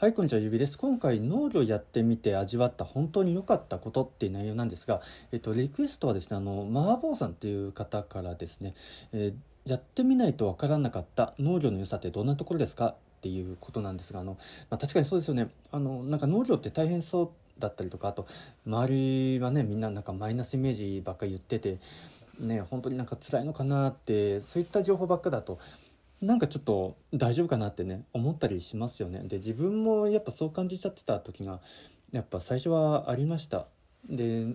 はい、こんにちは、ゆびです。今回、農業やってみて味わった本当に良かったことっていう内容なんですが、えっと、リクエストはですね、あの、マーボーさんっていう方からですね、えー、やってみないとわからなかった農業の良さってどんなところですかっていうことなんですが、あの、まあ、確かにそうですよね。あの、なんか農業って大変そうだったりとか、あと、周りはね、みんななんかマイナスイメージばっかり言ってて、ね、本当になんか辛いのかなって、そういった情報ばっかだと、なんかちょっと大丈夫かなってね思ったりしますよね。で自分もやっぱそう感じちゃってた時がやっぱ最初はありました。でっ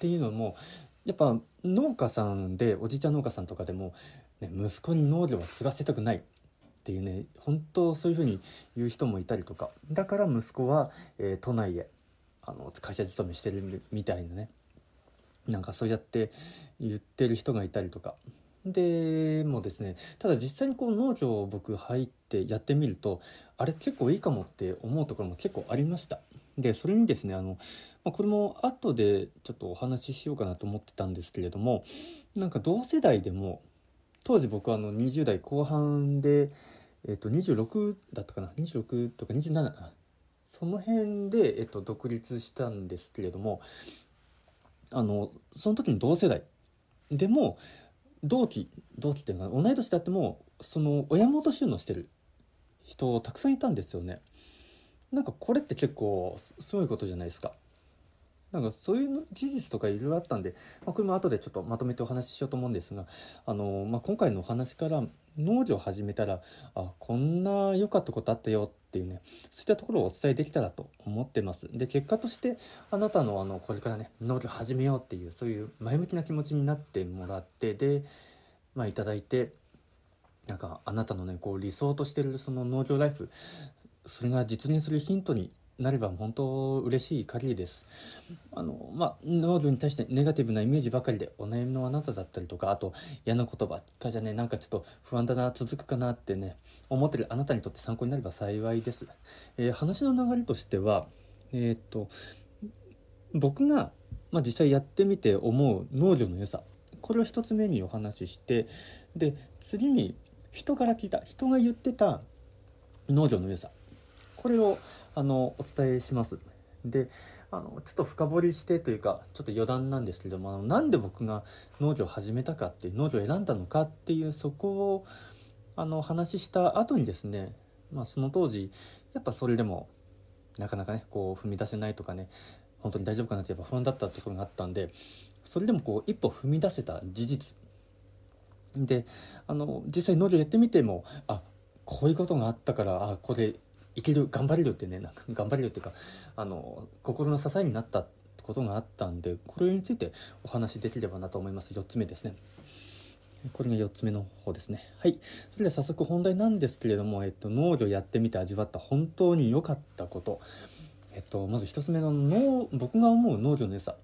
ていうのもやっぱ農家さんでおじいちゃん農家さんとかでも、ね、息子に農業は継がせたくないっていうね本当そういうふうに言う人もいたりとか。だから息子は、えー、都内へあの会社勤めしてるみたいなね。なんかそうやって言ってる人がいたりとか。でもですねただ実際にこう農業を僕入ってやってみるとあれ結構いいかもって思うところも結構ありました。でそれにですねあの、まあ、これも後でちょっとお話ししようかなと思ってたんですけれどもなんか同世代でも当時僕はあの20代後半で、えっと、26だったかな26とか27その辺で、えっと、独立したんですけれどもあのその時の同世代でも同期同期っていうのは同い年であってもその親元収納してる人たくさんいたんですよね。なんかこれって結構すごいことじゃないですか。なんかそういう事実とかいろいろあったんで、まあ、これも後でちょっとまとめてお話ししようと思うんですが、あのまあ、今回のお話から農業を始めたらあこんな良かったことあったよっていうねそういったところをお伝えできたらと思ってます。で結果としてあなたのあのこれからね農業始めようっていうそういう前向きな気持ちになってもらってでまあいただいてなんかあなたのねこう理想としてるその農業ライフそれが実現するヒントになれば本当嬉しい限りです。あの、まあ、農業に対してネガティブなイメージばかりでお悩みのあなただったりとか、あと嫌な言葉かじゃね、なんかちょっと不安だな、続くかなってね、思ってるあなたにとって参考になれば幸いです。えー、話の流れとしては、えー、っと、僕が、まあ、実際やってみて思う農業の良さ、これを一つ目にお話しして、で、次に人から聞いた、人が言ってた農業の良さ、これをあのお伝えします。であのちょっと深掘りしてというかちょっと余談なんですけどもあのなんで僕が農業を始めたかっていう農業を選んだのかっていうそこをあの話した後にですね、まあ、その当時やっぱそれでもなかなかねこう踏み出せないとかね本当に大丈夫かなってやっぱ不安だったところがあったんでそれでもこう一歩踏み出せた事実であの実際農業やってみてもあこういうことがあったからあこれいける頑張れるってねなんか頑張れるっていうかあの心の支えになったことがあったんでこれについてお話しできればなと思います。4つ目ですね。これが4つ目の方ですね。はい。それでは早速本題なんですけれども、えっと、農業やってみて味わった本当に良かったこと。えっとまず1つ目の農僕が思う農業の良さ。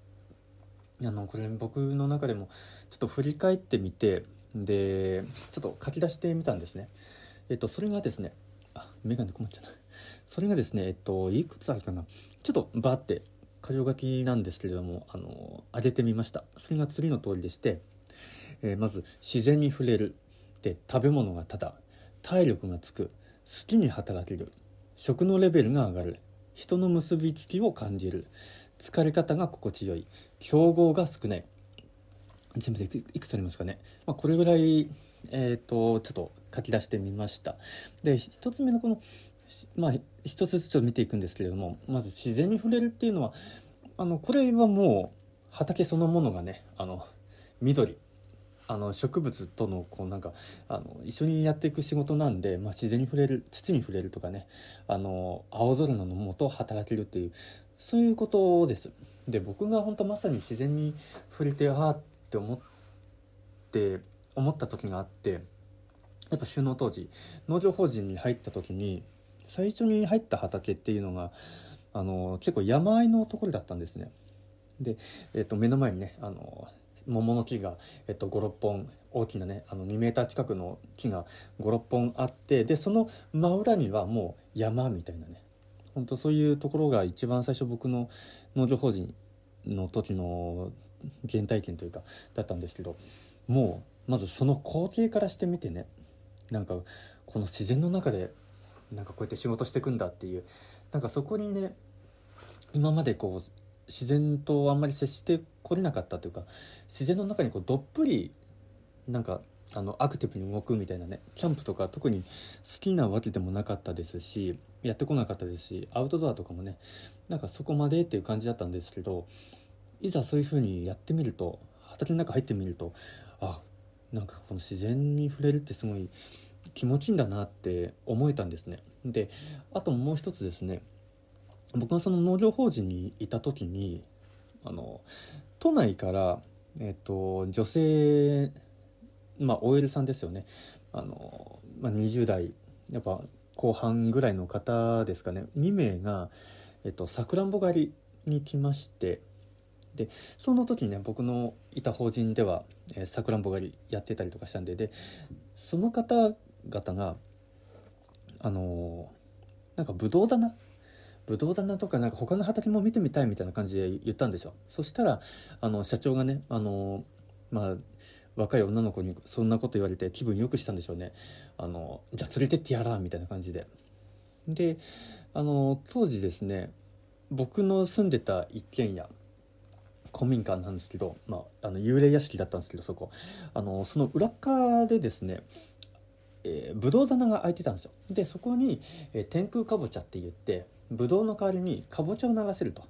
あのこれ僕の中でもちょっと振り返ってみてでちょっと書き出してみたんですね。えっとそれがですねあ眼鏡困っちゃうなそれがですねえっといくつあるかな。ちょっとバーって箇条書きなんですけれどもあの上げてみました。それが次の通りでして、えー、まず自然に触れる。で食べ物がただ。体力がつく。好きに働ける。食のレベルが上がる。人の結びつきを感じる。疲れ方が心地よい。競合が少ない。全部でいくつありますかね、まあ、これぐらいえーと、ちょっと書き出してみました。で1つ目のこのまあ一つずつ見ていくんですけれどもまず自然に触れるっていうのはあのこれはもう畑そのものがねあの緑。あの植物とのこうなんかあの一緒にやっていく仕事なんで、まあ、自然に触れる土に触れるとかねあの青空のもと働けるっていうそういうことです。で僕が本当まさに自然に触れてああって思って思った時があってやっぱ収納当時農業法人に入った時に最初に入った畑っていうのがあの結構山あいのところだったんですね。で、えっと、目の前にねあの桃の木が、えっと、56本大きなねあの2メーター近くの木が56本あってでその真裏にはもう山みたいなね。ほんとそういうところが一番最初僕の農業法人の時の原体験というかだったんですけどもうまずその光景からしてみてねなんかこの自然の中でなんかこうやって仕事してくんだっていう。なんかそこにね今までこう自然とあんまり接してこれなかったというか自然の中にこうどっぷりなんかあのアクティブに動くみたいなねキャンプとか特に好きなわけでもなかったですしやってこなかったですしアウトドアとかもねなんかそこまでっていう感じだったんですけどいざそういう風にやってみると畑の中入ってみるとあなんかこの自然に触れるってすごい気持ちいいんだなって思えたんですね。であともう一つですね。僕がその農業法人にいた時にあの都内から、えっと、女性まあ OL さんですよね。あの、まあ、20代やっぱ後半ぐらいの方ですかね。2名がさくらんぼ狩りに来まして。でその時にね僕のいた法人ではさくらんぼ狩りやってたりとかしたんで。でその方々があのなんかブドウ棚？ブドウ棚とかなんか他の畑も見てみたいみたいな感じで言ったんですよ。そしたらあの社長がねあのまあ若い女の子にそんなこと言われて気分良くしたんでしょうね。あのじゃあ連れてってやらみたいな感じで。であの当時ですね僕の住んでた一軒家古民家なんですけど、まあ、あの幽霊屋敷だったんですけどそこ。あのその裏側でですねえー、ブドウ棚が開いてたんですよでそこに、えー、天空かぼちゃって言ってブドウの代わりにかぼちゃを流せると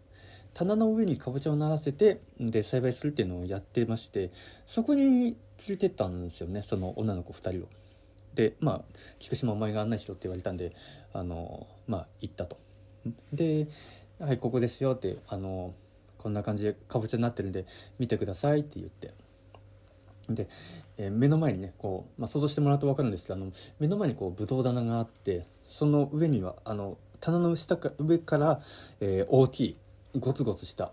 棚の上にかぼちゃを流せてで栽培するっていうのをやってましてそこに連れてったんですよねその女の子2人を。でまあ「菊島お前が案内しろ」って言われたんであのまあ行ったと。で「はいここですよ」ってあのこんな感じでかぼちゃになってるんで見てくださいって言ってで、えー、目の前にねこう、まあ、想像してもらうと分かるんですけどあの目の前にこうブドウ棚があってその上にはあの棚の下か上から、えー、大きいゴツゴツした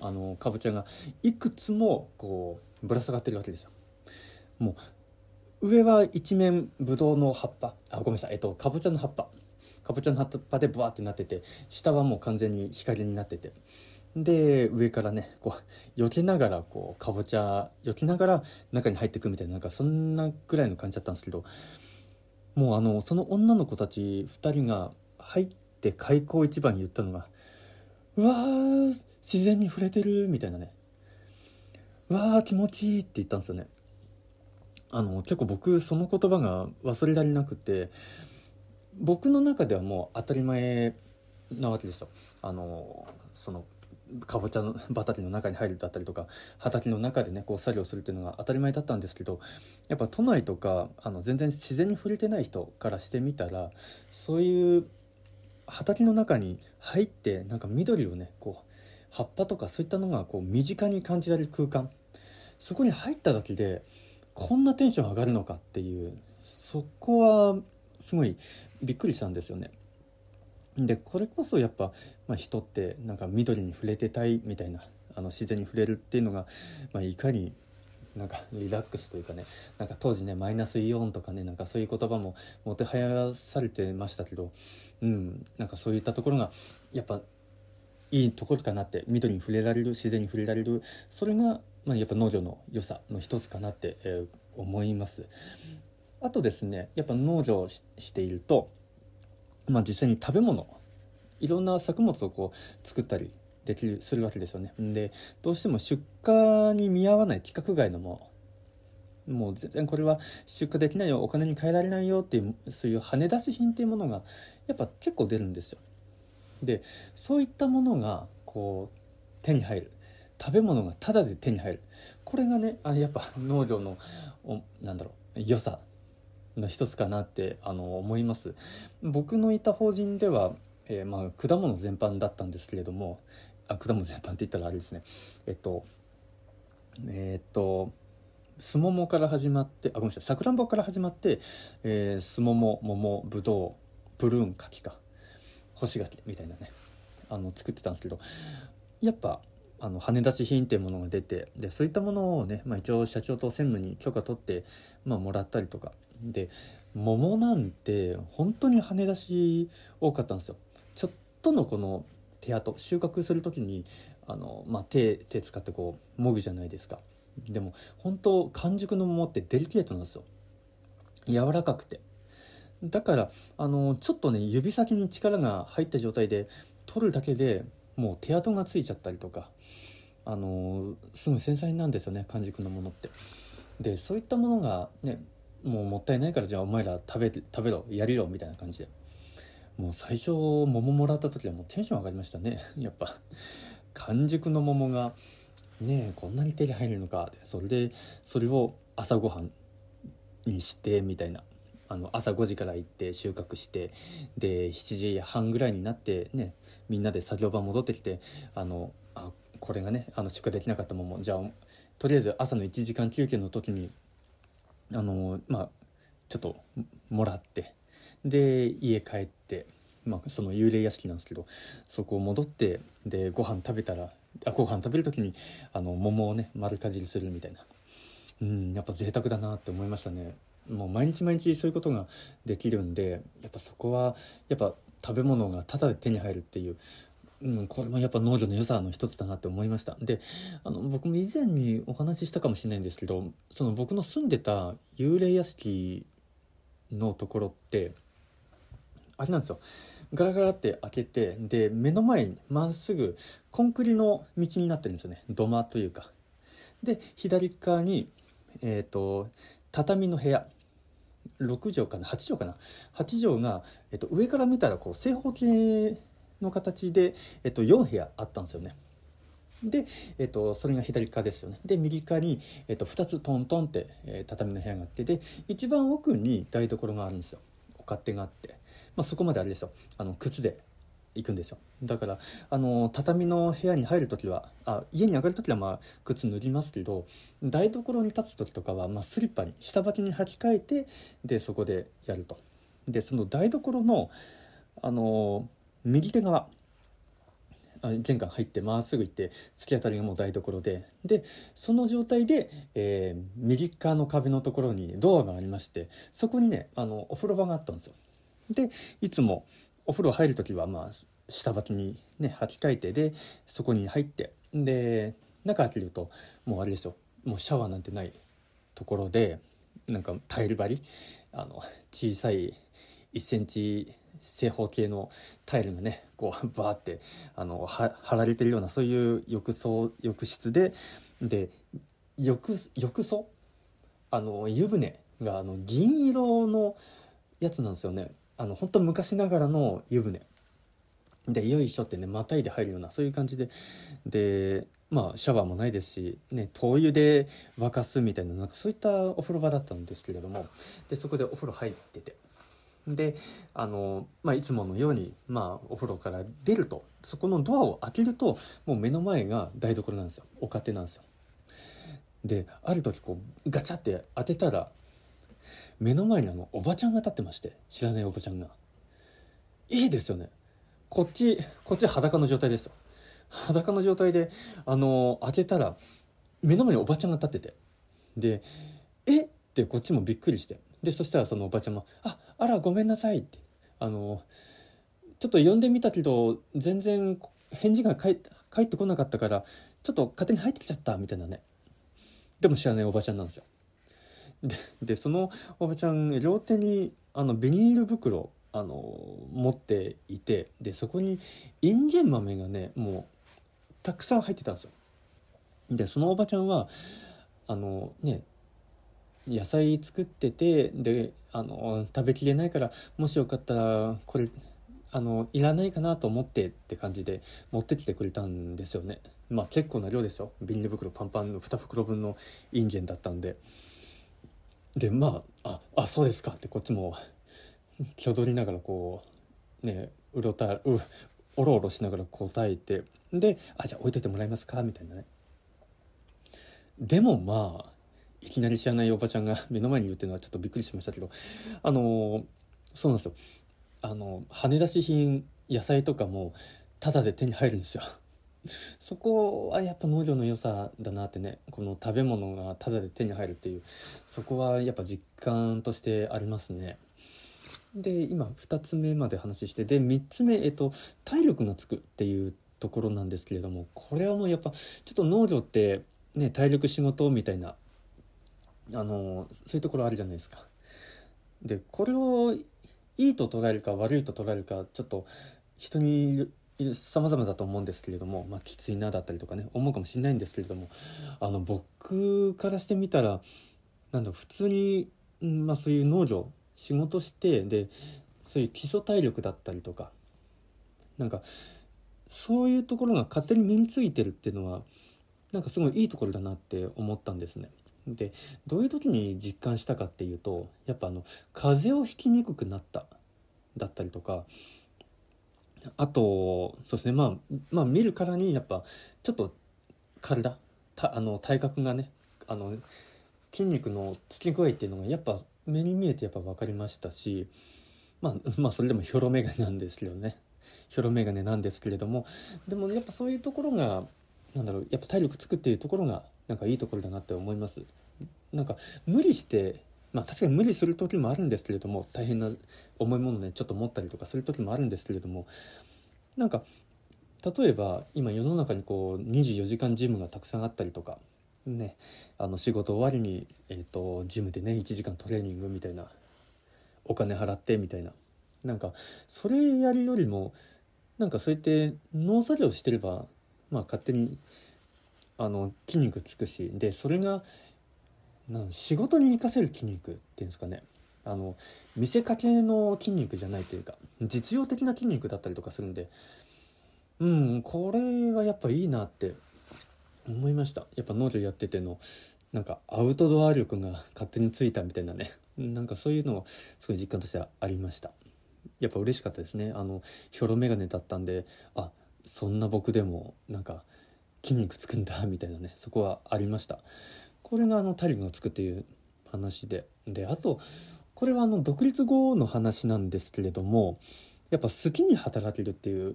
あのかぼちゃがいくつもこうぶら下がってるわけですよ。もう上は一面ブドウの葉っぱあごめんなさいえっとかぼちゃの葉っぱかぼちゃの葉っぱでブワーってなってて下はもう完全に光になっててで上からねこう避けながらこうかぼちゃ避けながら中に入っていくみたいななんかそんなぐらいの感じだったんですけどもうあのその女の子たち2人が入って開口一番言ったのが「うわー自然に触れてる」みたいなね「うわー気持ちいい」って言ったんですよね。あの結構僕その言葉が忘れられなくて僕の中ではもう当たり前なわけですよ。あのそのかぼちゃの畑の中に入るだったりとか畑の中でねこう作業するっていうのが当たり前だったんですけどやっぱ都内とかあの全然自然に触れてない人からしてみたらそういう畑の中に入ってなんか緑をねこう葉っぱとかそういったのがこう身近に感じられる空間そこに入っただけでこんなテンション上がるのかっていうそこはすごいびっくりしたんですよね。でこれこそやっぱ、まあ、人ってなんか緑に触れてたいみたいなあの自然に触れるっていうのが、まあ、いかになんかリラックスというかねなんか当時ねマイナスイオンとかねなんかそういう言葉ももてはやされてましたけどうんなんかそういったところがやっぱいいところかなって緑に触れられる自然に触れられるそれが、まあ、やっぱ農業の良さの一つかなって、えー、思います。あとですねやっぱ農業しているとまあ、実際に食べ物いろんな作物をこう作ったりできるするわけですよね。でどうしても出荷に見合わない規格外のもの。もう全然これは出荷できないよ。お金に換えられないよっていうそういう跳ね出し品っていうものがやっぱ結構出るんですよ。でそういったものがこう手に入る。食べ物がタダで手に入る。これがねあやっぱ農業のなんだろう良さ。の一つかなってあの思います。僕のいた法人では、えー、まあ、果物全般だったんですけれどもあ果物全般って言ったらあれですね。えっとえー、っとすももから始まってあごめんなさい。さくらんぼから始まってえすもも桃ぶどうプルーン柿か。干し柿みたいなね。あの作ってたんですけどやっぱあの羽出し品っていうものが出てでそういったものをね、まあ、一応社長と専務に許可取って、まあ、もらったりとかで桃なんて本当に羽出し多かったんですよ。ちょっとのこの手跡収穫する時にあの、まあ、手手使ってこうもぐじゃないですか。でも本当完熟の桃ってデリケートなんですよ。柔らかくて。だからあのちょっとね指先に力が入った状態で取るだけでもう手跡がついちゃったりとかあのすぐ繊細なんですよね完熟のものって。でそういったものがねもうもったいないからじゃあお前ら食べ食べろやりろみたいな感じで。もう最初桃もらった時はもうテンション上がりましたね。やっぱ。完熟の桃がねえこんなに手に入るのか。それでそれを朝ごはんにしてみたいな。あの朝5時から行って収穫してで7時半ぐらいになってねみんなで作業場戻ってきてあのあこれがねあの出荷できなかった桃。じゃあとりあえず朝の1時間休憩の時にあのまあちょっともらってで家帰って、まあ、その幽霊屋敷なんですけどそこを戻ってでご飯食べたらあご飯食べる時にあの桃をね丸かじりするみたいな。うんやっぱ贅沢だなって思いましたね。もう毎日毎日そういうことができるんでやっぱそこはやっぱ食べ物がタダで手に入るっていううん、これもやっぱ農業の良さの一つだなって思いました。であの僕も以前にお話ししたかもしれないんですけどその僕の住んでた幽霊屋敷のところってあれなんですよ。ガラガラって開けてで目の前にまっすぐコンクリの道になってるんですよね。土間というか。で左側にえっ、ー、と畳の部屋。6畳かな？8畳かな？8畳が、えっと、上から見たらこう正方形の形で、えっと、4部屋あったんですよね。で、えっと、それが左側ですよね。で右側に、えっと、2つトントンって、えー、畳の部屋があってで一番奥に台所があるんですよ。お勝手があって、まあ、そこまであれですよ。あの靴で行くんですよ。だからあの畳の部屋に入る時はあ家に上がる時はまあ靴脱ぎますけど台所に立つ時とかは、まあ、スリッパに下履きに履き替えてでそこでやると。でその台所のあの右手側。玄関入ってまっすぐ行って突き当たりがもう台所で。でその状態で、えー、右側の壁のところにドアがありましてそこにねあのお風呂場があったんですよ。でいつもお風呂入る時はまあ下履きにね履き替えてでそこに入ってで中開けるともうあれですよ。もうシャワーなんてないところでなんかタイル張りあの小さい1センチ正方形のタイルがねこう バーってあの貼られてるようなそういう浴槽浴室でで浴浴槽？あの湯船があの銀色のやつなんですよね。あの本当昔ながらの湯船。でよいしょってねまたいで入るようなそういう感じで。でまあシャワーもないですし、ね、灯油で沸かすみたいななんかそういったお風呂場だったんですけれども。でそこでお風呂入ってて。であの、まあ、いつものように、まあ、お風呂から出るとそこのドアを開けるともう目の前が台所なんですよ。お家庭なんですよ。である時こうガチャって当てたら目の前にあのおばちゃんが立ってまして知らないおばちゃんが。いいですよね。こっちこっち裸の状態ですよ。裸の状態であの開けたら目の前におばちゃんが立ってて。でえ？ってこっちもびっくりして。でそしたらそのおばちゃんも「ああらごめんなさい」って。あのちょっと呼んでみたけど全然返事が返ってこなかったからちょっと勝手に入ってきちゃったみたいなね。でも知らないおばちゃんなんですよ。ででそのおばちゃん両手にあのビニール袋あの持っていてでそこにインゲン豆がねもうたくさん入ってたんですよ。でそのおばちゃんはあのね野菜作っててであの食べきれないからもしよかったらこれあのいらないかなと思ってって感じで持ってきてくれたんですよね。まあ結構な量ですよ。ビニール袋パンパンの2袋分のインゲンだったんで。でまあああそうですかってこっちも気取りながらこうねうろたうおろおろしながら答えてで「あじゃあ置いといてもらえますか」みたいなね。でもまあいきなり知らないおばちゃんが 目の前にいるっていうのはちょっとびっくりしましたけどあのそうなんですよ。あの羽出し品野菜とかもタダで手に入るんですよ。そこはやっぱ農業の良さだなってねこの食べ物がタダで手に入るっていうそこはやっぱ実感としてありますね。で今2つ目まで話してで3つ目、えっと、体力がつくっていうところなんですけれどもこれはもうやっぱちょっと農業ってね体力仕事みたいなあのそういうところあるじゃないですか。でこれをいいと捉えるか悪いと捉えるかちょっと人に様々だと思うんですけれども、まあ、きついなだったりとかね思うかもしれないんですけれどもあの僕からしてみたらなんだ普通に、まあ、そういう農業仕事してでそういう基礎体力だったりとかなんかそういうところが勝手に身についてるっていうのはなんかすごいいいところだなって思ったんですね。でどういう時に実感したかっていうとやっぱあの風邪をひきにくくなっただったりとかあとそうですねまあまあ見るからにやっぱちょっと体あの体格がねあの筋肉のつき具合っていうのがやっぱ目に見えてやっぱ分かりましたしまあ まあそれでもヒョロメガネなんですけどね。ヒョロメガネなんですけれどもでもやっぱそういうところがなんだろうやっぱ体力つくっていうところがなんかいいところだなって思います。なんか無理してまあ確かに無理する時もあるんですけれども大変な重いものねちょっと持ったりとかする時もあるんですけれどもなんか例えば今世の中にこう24時間ジムがたくさんあったりとかねあの仕事終わりに、えーと、ジムでね1時間トレーニングみたいなお金払ってみたいな。なんかそれやるよりもなんかそうやって農作業してればまあ勝手にあの筋肉つくしでそれがなん仕事に生かせる筋肉っていうんですかね。あの見せかけの筋肉じゃないというか実用的な筋肉だったりとかするんでうんこれはやっぱいいなって思いました。やっぱ農業やっててのなんかアウトドア力が勝手についたみたいなね。なんかそういうのをすごい実感としてはありました。やっぱ嬉しかったですね。あのヒョロメガネだったんであそんな僕でもなんか筋肉つくんだみたいなねそこはありました。これがあの体力がつくっていう話で。であとこれはあの独立後の話なんですけれどもやっぱ好きに働けるっていう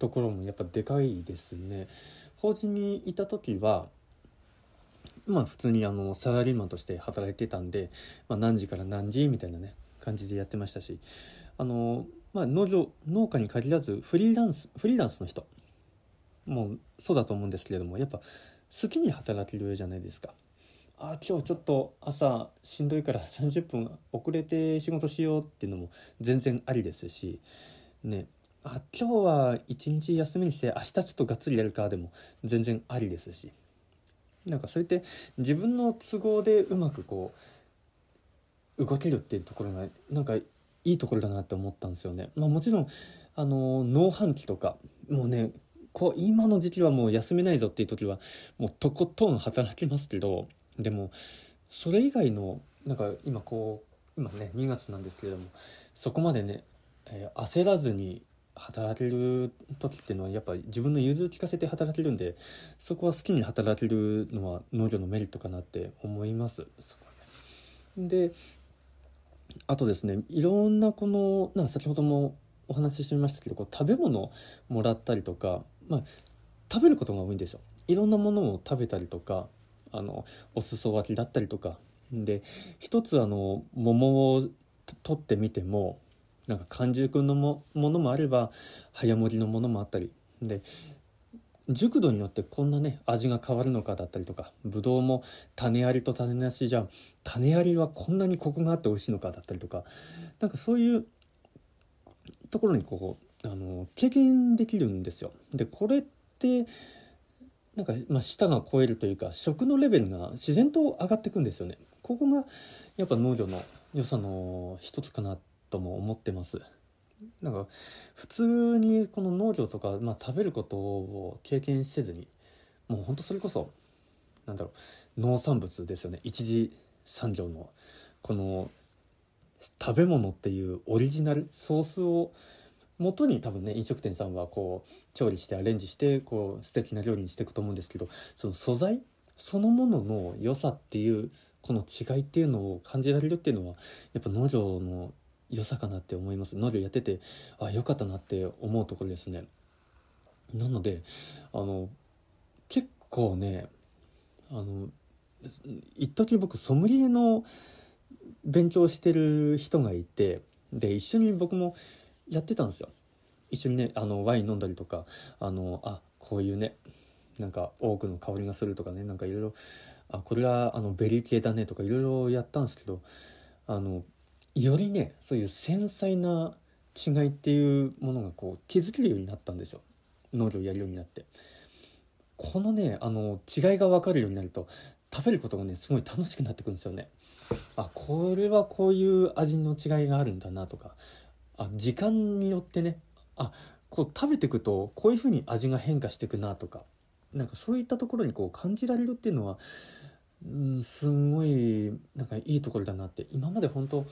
ところもやっぱでかいですね。法人にいた時はまあ普通にあのサラリーマンとして働いてたんで、まあ、何時から何時みたいなね感じでやってましたしあの、まあ、農業農家に限らずフリーランスフリーランスの人もうそうだと思うんですけれどもやっぱ好きに働けるじゃないですか。あ今日ちょっと朝しんどいから 30分遅れて仕事しようっていうのも全然ありですしねあ今日は一日休みにして明日ちょっとがっつりやるかでも全然ありですしなんかそうやって自分の都合でうまくこう動けるっていうところがなんかいいところだなって思ったんですよね。まあ、もちろんあの農繁期とかもうねこう今の時期はもう休めないぞっていう時はもうとことん働きますけどでもそれ以外のなんか今こう今ね2月なんですけれどもそこまでね、えー、焦らずに働ける時っていうのはやっぱ自分の融通聞かせて働けるんでそこは好きに働けるのは農業のメリットかなって思います。であとですねいろんなこのなんか先ほどもお話ししましたけどこう食べ物もらったりとか、まあ、食べることが多いんですよ。いろんなものを食べたりとかあのお裾分けだったりとか。で一つあの桃を取ってみてもなんか完熟くんのもものもあれば早盛りのものもあったり。で熟度によってこんなね味が変わるのかだったりとかぶどうも種ありと種なしじゃ種ありはこんなにコクがあって美味しいのかだったりとか。なんかそういうところにこうあの経験できるんですよ。でこれってなんか、まあ、舌が超えるというか食のレベルが自然と上がっていくんですよね。ここがやっぱ農業の良さの一つかなとも思ってます。なんか普通にこの農業とか、まあ、食べることを経験せずにもうほんとそれこそなんだろう農産物ですよね一次産業のこの食べ物っていうオリジナルソースを元に多分ね飲食店さんはこう調理してアレンジしてこう素敵な料理にしていくと思うんですけどその素材そのものの良さっていうこの違いっていうのを感じられるっていうのはやっぱ農業の良さかなって思います。農業やっててあ良かったなって思うところですね。なのであの結構ねあの一時僕ソムリエの勉強してる人がいてで一緒に僕もやってたんですよ。一緒にねあのワイン飲んだりとかあのあこういうねなんか多くの香りがするとかねなんかいろいろあこれはあのベリー系だねとかいろいろやったんですけどあのよりねそういう繊細な違いっていうものがこう気づけるようになったんですよ。農業をやるようになって。このねあの違いが分かるようになると食べることがねすごい楽しくなってくるんですよね。あこれはこういう味の違いがあるんだなとかあ時間によってね。あこう食べていくとこういう風に味が変化していくなとか。なんかそういったところにこう感じられるっていうのは、うん、すんごいなんかいいところだなって。今まで本当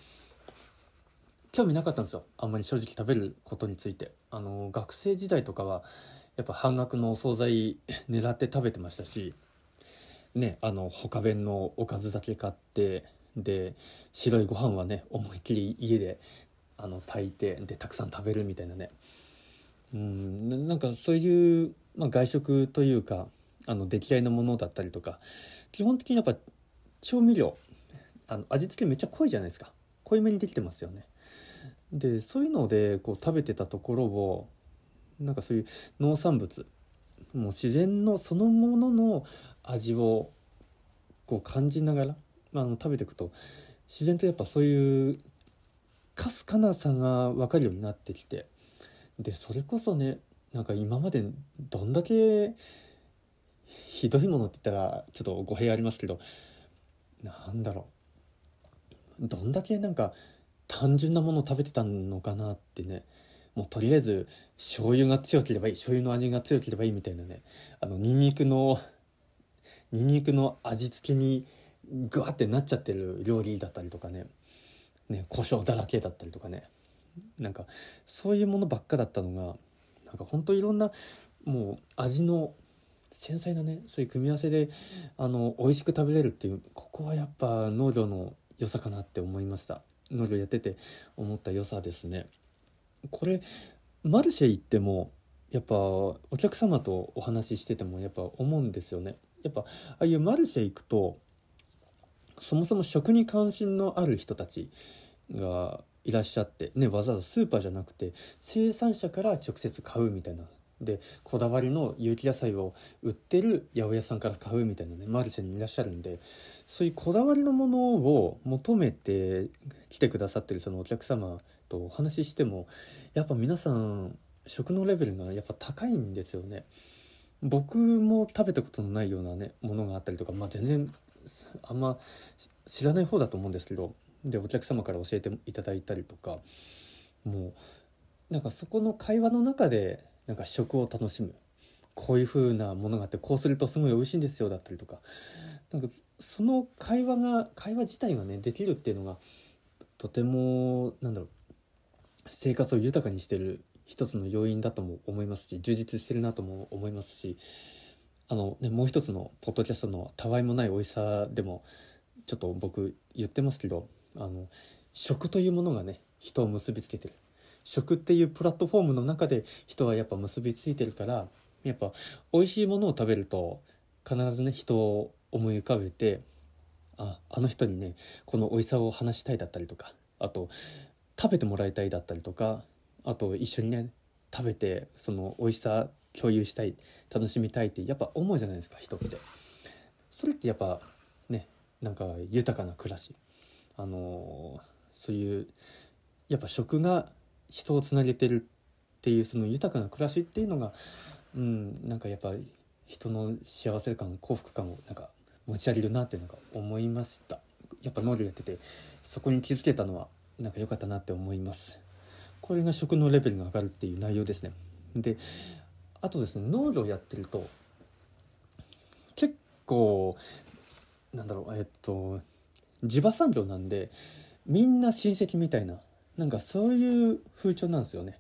興味なかったんですよ。あんまり正直食べることについて。あの学生時代とかはやっぱ半額のお惣菜 狙って食べてましたし。ねあの他弁のおかずだけ買ってで白いご飯はね思いっきり家であの炊いてでたくさん食べるみたいなね。うんなんかそういう、まあ、外食というかあの出来合いのものだったりとか基本的にやっぱ調味料あの味付けめっちゃ濃いじゃないですか。濃いめにできてますよね。でそういうのでこう食べてたところをなんかそういう農産物もう自然のそのものの味をこう感じながら、まあ、食べていくと自然とやっぱそういうかすかなさが分かるようになってきて。でそれこそねなんか今までどんだけひどいものって言ったらちょっと語弊ありますけどなんだろう。どんだけなんか単純なものを食べてたのかなってね。もうとりあえず醤油が強ければいい醤油の味が強ければいいみたいなね。あのニンニクのニンニクの味付けにグワってなっちゃってる料理だったりとかね。ね胡椒だらけだったりとかね。なんかそういうものばっかだったのがなんかほんといろんなもう味の繊細なねそういう組み合わせであの美味しく食べれるっていうここはやっぱ農業の良さかなって思いました。農業やってて思った良さですね。これマルシェ行ってもやっぱお客様とお話ししててもやっぱ思うんですよね。やっぱああいうマルシェ行くとそもそも食に関心のある人たちがいらっしゃって、ね、わざわざスーパーじゃなくて生産者から直接買うみたいなでこだわりの有機野菜を売ってる八百屋さんから買うみたいなねマルシェにいらっしゃるんでそういうこだわりのものを求めて来てくださってるそのお客様とお話ししてもやっぱ皆さん食のレベルがやっぱ高いんですよね。僕も食べたことのないようなねものがあったりとか、まあ、全然あんま知らない方だと思うんですけどでお客様から教えていただいたりとかもうなんかそこの会話の中でなんか食を楽しむ。こういう風なものがあってこうするとすごい美味しいんですよだったりとか。なんかその会話が会話自体がねできるっていうのがとてもなんだろう生活を豊かにしてる一つの要因だとも思いますし充実してるなとも思いますしあの、ね、もう一つのポッドキャストの「たわいもない美味しさ」でもちょっと僕言ってますけどあの食というものがね人を結びつけてる。食っていうプラットフォームの中で人はやっぱ結びついてるからやっぱ美味しいものを食べると必ずね人を思い浮かべてああの人にねこの美味しさを話したいだったりとかあと食べてもらいたいだったりとかあと一緒にね食べてその美味しさ共有したい楽しみたいってやっぱ思うじゃないですか人って。それってやっぱねなんか豊かな暮らし。あのそういうやっぱ食が人をつなげてるっていうその豊かな暮らしっていうのがうんなんかやっぱ人の幸せ感幸福感をなんか持ち上げるなってなんか思いました。やっぱ農業やっててそこに気づけたのはなんか良かったなって思います。これが食のレベルが上がるっていう内容ですね。であとですね農業やってると結構なんだろうえっと地場産業なんでみんな親戚みたいななんかそういう風潮なんですよね。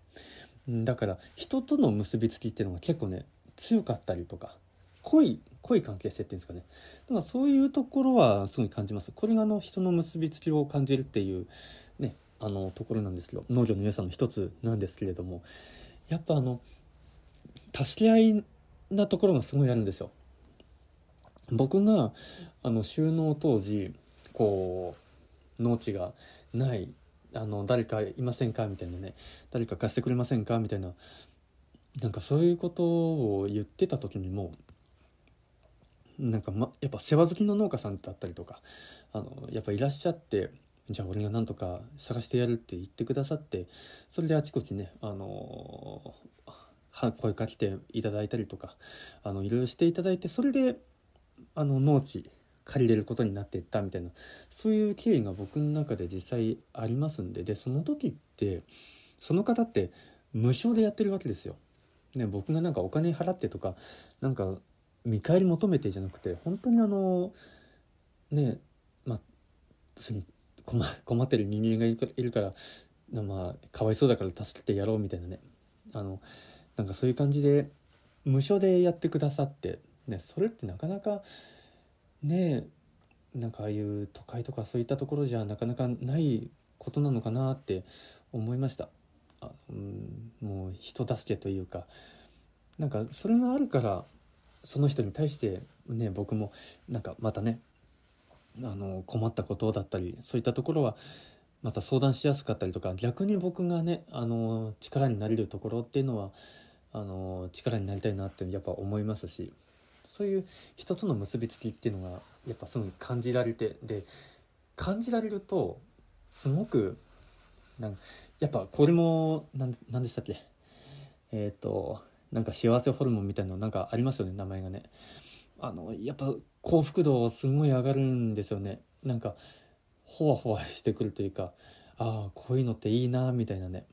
だから人との結びつきっていうのが結構ね強かったりとか濃い濃い関係性っていうんですかね。だからそういうところはすごい感じます。これがあの人の結びつきを感じるっていうねあのところなんですけど農業の良さの一つなんですけれども。やっぱあの助け合いなところがすごいあるんですよ。僕があの収納当時こう農地がないあの誰かいませんかみたいなね誰か貸してくれませんかみたいななんかそういうことを言ってた時にもなんか、ま、やっぱ世話好きの農家さんだったりとかあのやっぱいらっしゃってじゃあ俺がなんとか探してやるって言ってくださってそれであちこちねあの声かけていただいたりとかあのいろいろしていただいてそれであの農地借りれることになっていったみたいなそういう経緯が僕の中で実際ありますんででその時ってその方って無償でやってるわけですよ。ね、僕がなんかお金払ってとかなんか見返り求めてじゃなくて本当にあのねまあ困困ってる人間がいるからまあかわいそうだから助けてやろうみたいなねあのなんかそういう感じで無償でやってくださって、ね、それってなかなかねなんかああいう都会とかそういったところじゃなかなかないことなのかなって思いました。あ、うん、もう人助けというか。なんかそれがあるからその人に対してね僕もなんかまたねあの困ったことだったりそういったところはまた相談しやすかったりとか逆に僕がねあの力になれるところっていうのはあの力になりたいなってやっぱ思いますしそういう人との結びつきっていうのがやっぱすごい感じられてで感じられるとすごくなんかやっぱこれも何でしたっけ？えっ、ー、となんか幸せホルモンみたいなのなんかありますよね名前がね。あのやっぱ幸福度すごい上がるんですよね。なんかほわほわしてくるというかああこういうのっていいなみたいなね。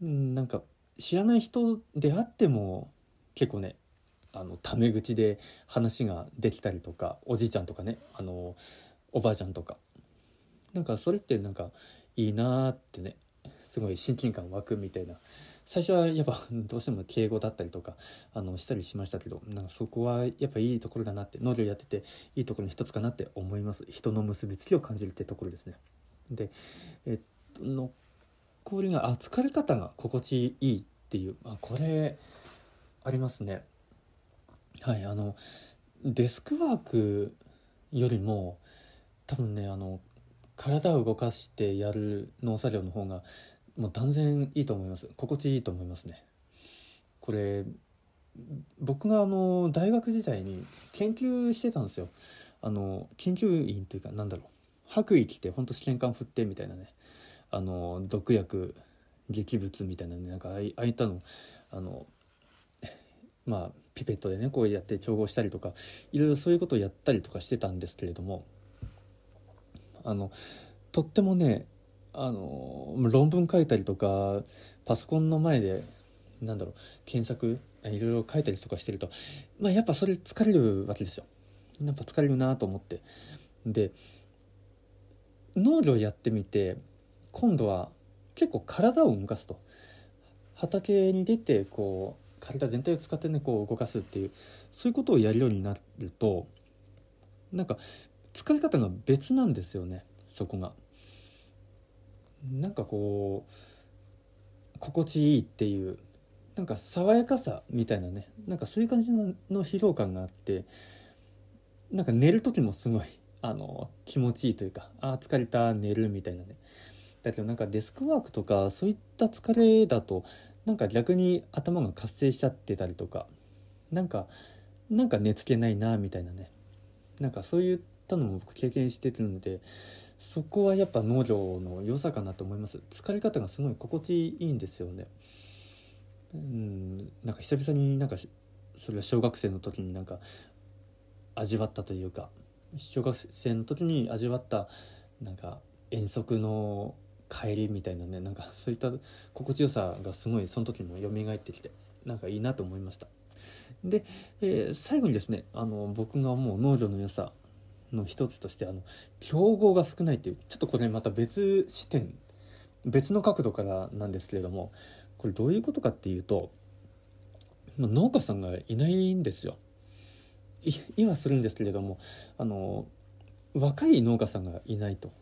うんなんか知らない人であっても結構ねあのタメ口で話ができたりとかおじいちゃんとかねあのおばあちゃんとか。なんかそれってなんかいいなってねすごい親近感湧くみたいな。最初はやっぱ どうしても敬語だったりとかあのしたりしましたけどなんかそこはやっぱいいところだなって農業やってていいところの一つかなって思います。人の結びつきを感じるってところですね。でえっとりがあ疲れ方が心地いいっていうまあこれありますね。はいあのデスクワークよりも多分ねあの体を動かしてやる農作業の方がもう断然いいと思います。心地いいと思いますね。これ僕があの大学時代に研究してたんですよ。あの研究員というかなんだろう。白衣着てほんと試験管振ってみたいなね。あの毒薬劇物みたいなねなんかああいったのあのまあピペットでねこうやって調合したりとかいろいろそういうことをやったりとかしてたんですけれどもあのとってもねあの論文書いたりとかパソコンの前でなんだろう検索いろいろ書いたりとかしてるとまあやっぱそれ疲れるわけですよ。やっぱ疲れるなと思って。で農業やってみて今度は結構体を動かすと畑に出てこう体全体を使ってねこう動かすっていうそういうことをやるようになるとなんか疲れ方が別なんですよねそこが。なんかこう心地いいっていうなんか爽やかさみたいなねなんかそういう感じの疲労感があってなんか寝る時もすごいあの気持ちいいというかあ疲れた寝るみたいなねだけどなんかデスクワークとかそういった疲れだとなんか逆に頭が活性しちゃってたりとかなんかなんか寝つけないなみたいなね。なんかそういったのも僕経験してるのでそこはやっぱ農業の良さかなと思います。疲れ方がすごい心地いいんですよね。うんなんか久々になんかそれは小学生の時になんか味わったというか小学生の時に味わったなんか遠足の帰りみたいなねなんかそういった心地よさがすごいその時も蘇ってきてなんかいいなと思いましたで、えー、最後にですねあの僕がもう農業の良さの一つとしてあの競合が少ないっていうちょっとこれまた別視点別の角度からなんですけれどもこれどういうことかっていうと農家さんがいないんですよ。今するんですけれどもあの若い農家さんがいないと。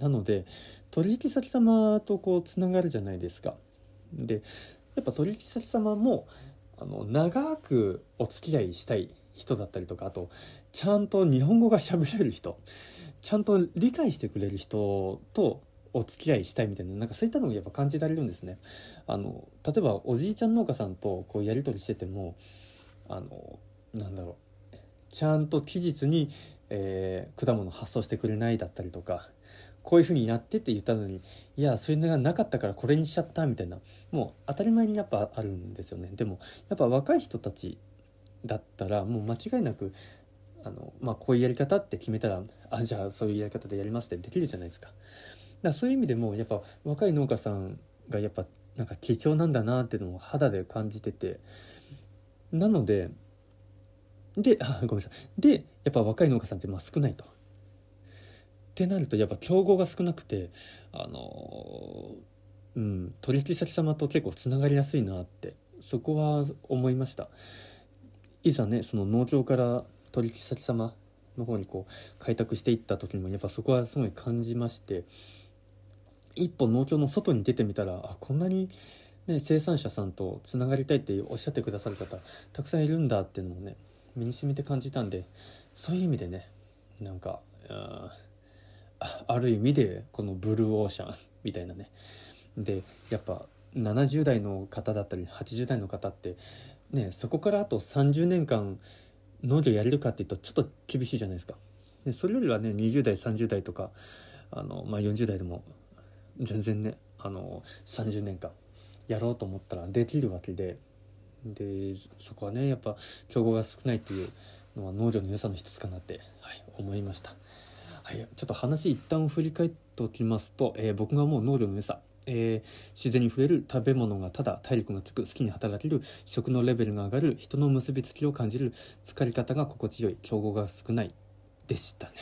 なので取引先様とこうつながるじゃないですか。でやっぱ取引先様もあの長くお付き合いしたい人だったりとかあとちゃんと日本語が喋れる人ちゃんと理解してくれる人とお付き合いしたいみたいななんかそういったのがやっぱ感じられるんですね。あの例えばおじいちゃん農家さんとこうやり取りしててもあのなんだろうちゃんと期日に、えー、果物発送してくれないだったりとかこういう風になってって言ったのにいやそういうのがなかったからこれにしちゃったみたいなもう当たり前にやっぱあるんですよねでもやっぱ若い人たちだったらもう間違いなくあの、まあ、こういうやり方って決めたらあじゃあそういうやり方でやりますってできるじゃないですか。だからそういう意味でもやっぱ若い農家さんがやっぱなんか貴重なんだなっていうのを肌で感じててなのでであごめんなさいでやっぱ若い農家さんってまあ少ないと。ってなるとやっぱ競合が少なくてあのうん取引先様と結構つながりやすいなってそこは思いました。いざねその農協から取引先様の方にこう開拓していった時にもやっぱそこはすごい感じまして一歩農協の外に出てみたらあこんなに、ね、生産者さんとつながりたいっておっしゃってくださる方たくさんいるんだっていうのもね身に染みて感じたんでそういう意味でねなんかある意味でこのブルーオーシャンみたいなね。でやっぱ70代の方だったり80代の方ってねそこからあと30年間農業やれるかっていうとちょっと厳しいじゃないですか。でそれよりはね20代30代とかあの、まあ、40代でも全然ねあの30年間やろうと思ったらできるわけで。でそこはねやっぱ競合が少ないっていうのは農業の良さの一つかなって、はい、思いました。はい、ちょっと話一旦振り返っておきますと、えー、僕がもう農業の良さ、えー、自然に触れる食べ物がただ体力がつく好きに働ける食のレベルが上がる人の結びつきを感じる疲れ方が心地よい競合が少ないでしたね。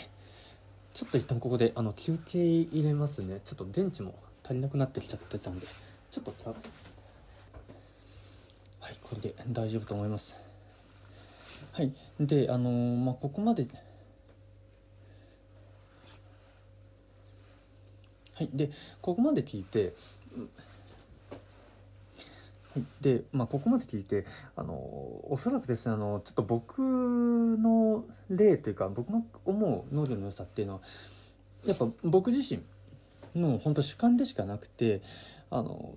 ちょっと一旦ここであの休憩入れますね。ちょっと電池も足りなくなってきちゃってたんでちょっとはいこれで大丈夫と思います。はいであのー、まあここまではい、でここまで聞いて、はい、で、まあ、ここまで聞いてあのおそらくですねあのちょっと僕の例というか僕の思う農業の良さっていうのはやっぱ僕自身の本当主観でしかなくてあの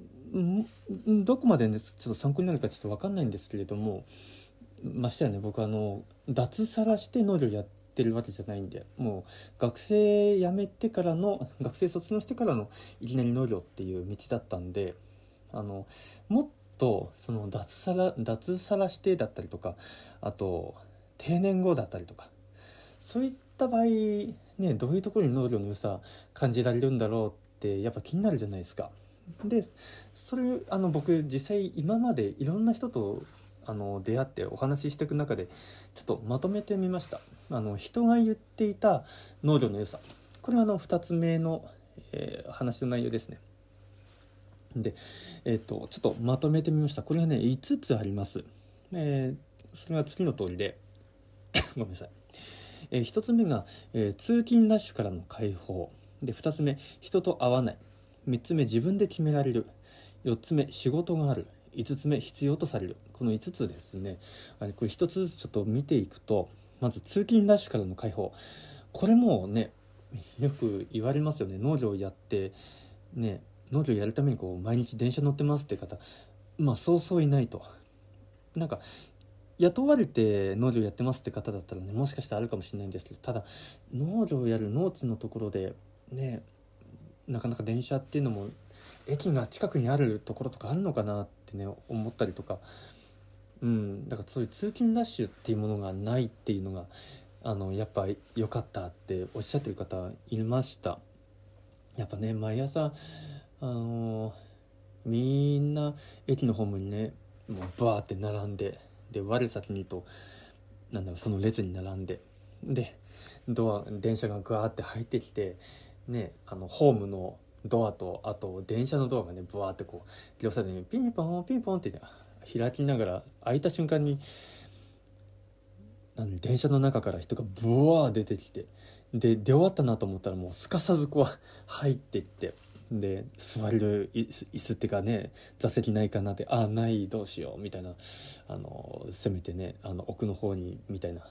どこまで、ね、ちょっと参考になるかちょっと分かんないんですけれどもましてやね僕あの脱サラして農業やってってるわけじゃないんでもう学生辞めてからの 学生卒業してからのいきなり農業っていう道だったんであのもっとその脱サラ脱サラしてだったりとかあと定年後だったりとかそういった場合ねどういうところに農業の良さ感じられるんだろうってやっぱ気になるじゃないですか。でそれあの僕実際今までいろんな人とあの出会ってお話ししていく中でちょっとまとめてみましたあの人が言っていた農業の良さ。これはあの2つ目の、えー、話の内容ですね。で、えーと、ちょっとまとめてみました。これはね5つあります、えー、それは次の通りで。ごめんなさい、えー、1つ目が、え、通勤ラッシュからの解放。で2つ目人と会わない。3つ目自分で決められる。4つ目仕事がある。5つ目必要とされる。この5つですね。これ1つずつちょっと見ていくとまず通勤ラッシュからの解放。これもねよく言われますよね。農業やってね農業やるためにこう毎日電車乗ってますって方。まあそうそういないと。なんか雇われて農業やってますって方だったらねもしかしたらあるかもしれないんですけどただ農業やる農地のところでねなかなか電車っていうのも駅が近くにあるところとかあるのかなってね思ったりとかうんだからそういう通勤ラッシュっていうものがないっていうのがあのやっぱ良かったっておっしゃってる方いました。やっぱね毎朝あのみんな駅のホームにねもうバーって並んでで我先にとなんだろうその列に並んででドア電車がガーって入ってきてねあのホームのドアとあと電車のドアがねブワーってこう両サイドにピンポンピンポンって、ね、開きながら開いた瞬間になん電車の中から人がブワー出てきてで出終わったなと思ったらもうすかさずこう入ってってで座れる椅子っていうかね座席ないかなってああないどうしようみたいなあのせめてねあの奥の方にみたいな。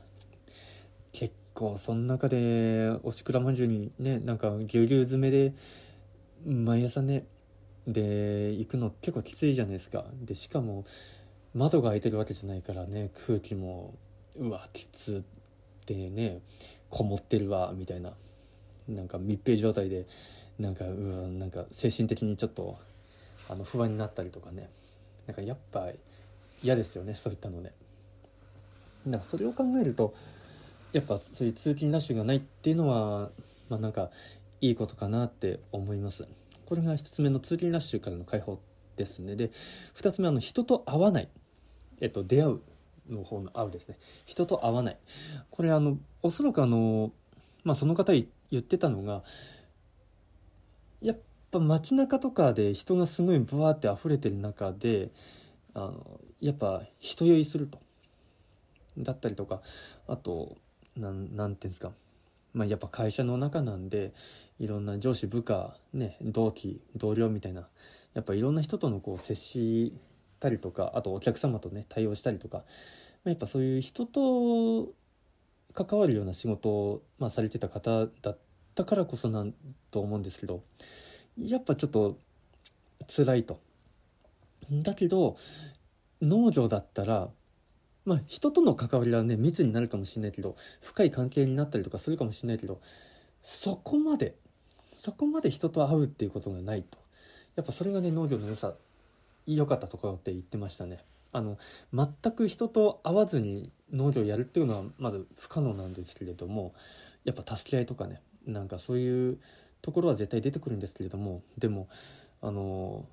結構その中でおしくらまんじゅうにねなんかぎゅうぎゅう詰めで毎朝ねで行くの結構きついじゃないですかでしかも窓が開いてるわけじゃないからね空気もうわきつでねこもってるわみたいななんか密閉状態でなんかうわなんか精神的にちょっとあの不安になったりとかねなんかやっぱ嫌ですよねそういったのね。だからそれを考えるとやっぱそういう通勤ラッシュがないっていうのはまあなんかいいことかなって思います。これが1つ目の通勤ラッシュからの解放ですね。で2つ目あの人と会わない、えっと、出会うの方の会うですね。人と会わない。これあのおそらくあの、まあ、その方言ってたのがやっぱ街中とかで人がすごいブワーって溢れてる中であのやっぱ人酔いすると。だったりとかあとなんなんていうんですか。まあ、やっぱ会社の中なんでいろんな上司部下、ね、同期同僚みたいなやっぱいろんな人とのこう接したりとかあとお客様とね対応したりとか、まあ、やっぱそういう人と関わるような仕事を、まあ、されてた方だったからこそなんと思うんですけどやっぱちょっと辛いと。だけど農業だったらまあ人との関わりはね密になるかもしれないけど深い関係になったりとかするかもしれないけどそこまでそこまで人と会うっていうことがないと。やっぱそれがね農業の良さ良かったところって言ってましたね。あの全く人と会わずに農業やるっていうのはまず不可能なんですけれどもやっぱ助け合いとかねなんかそういうところは絶対出てくるんですけれどもでもあの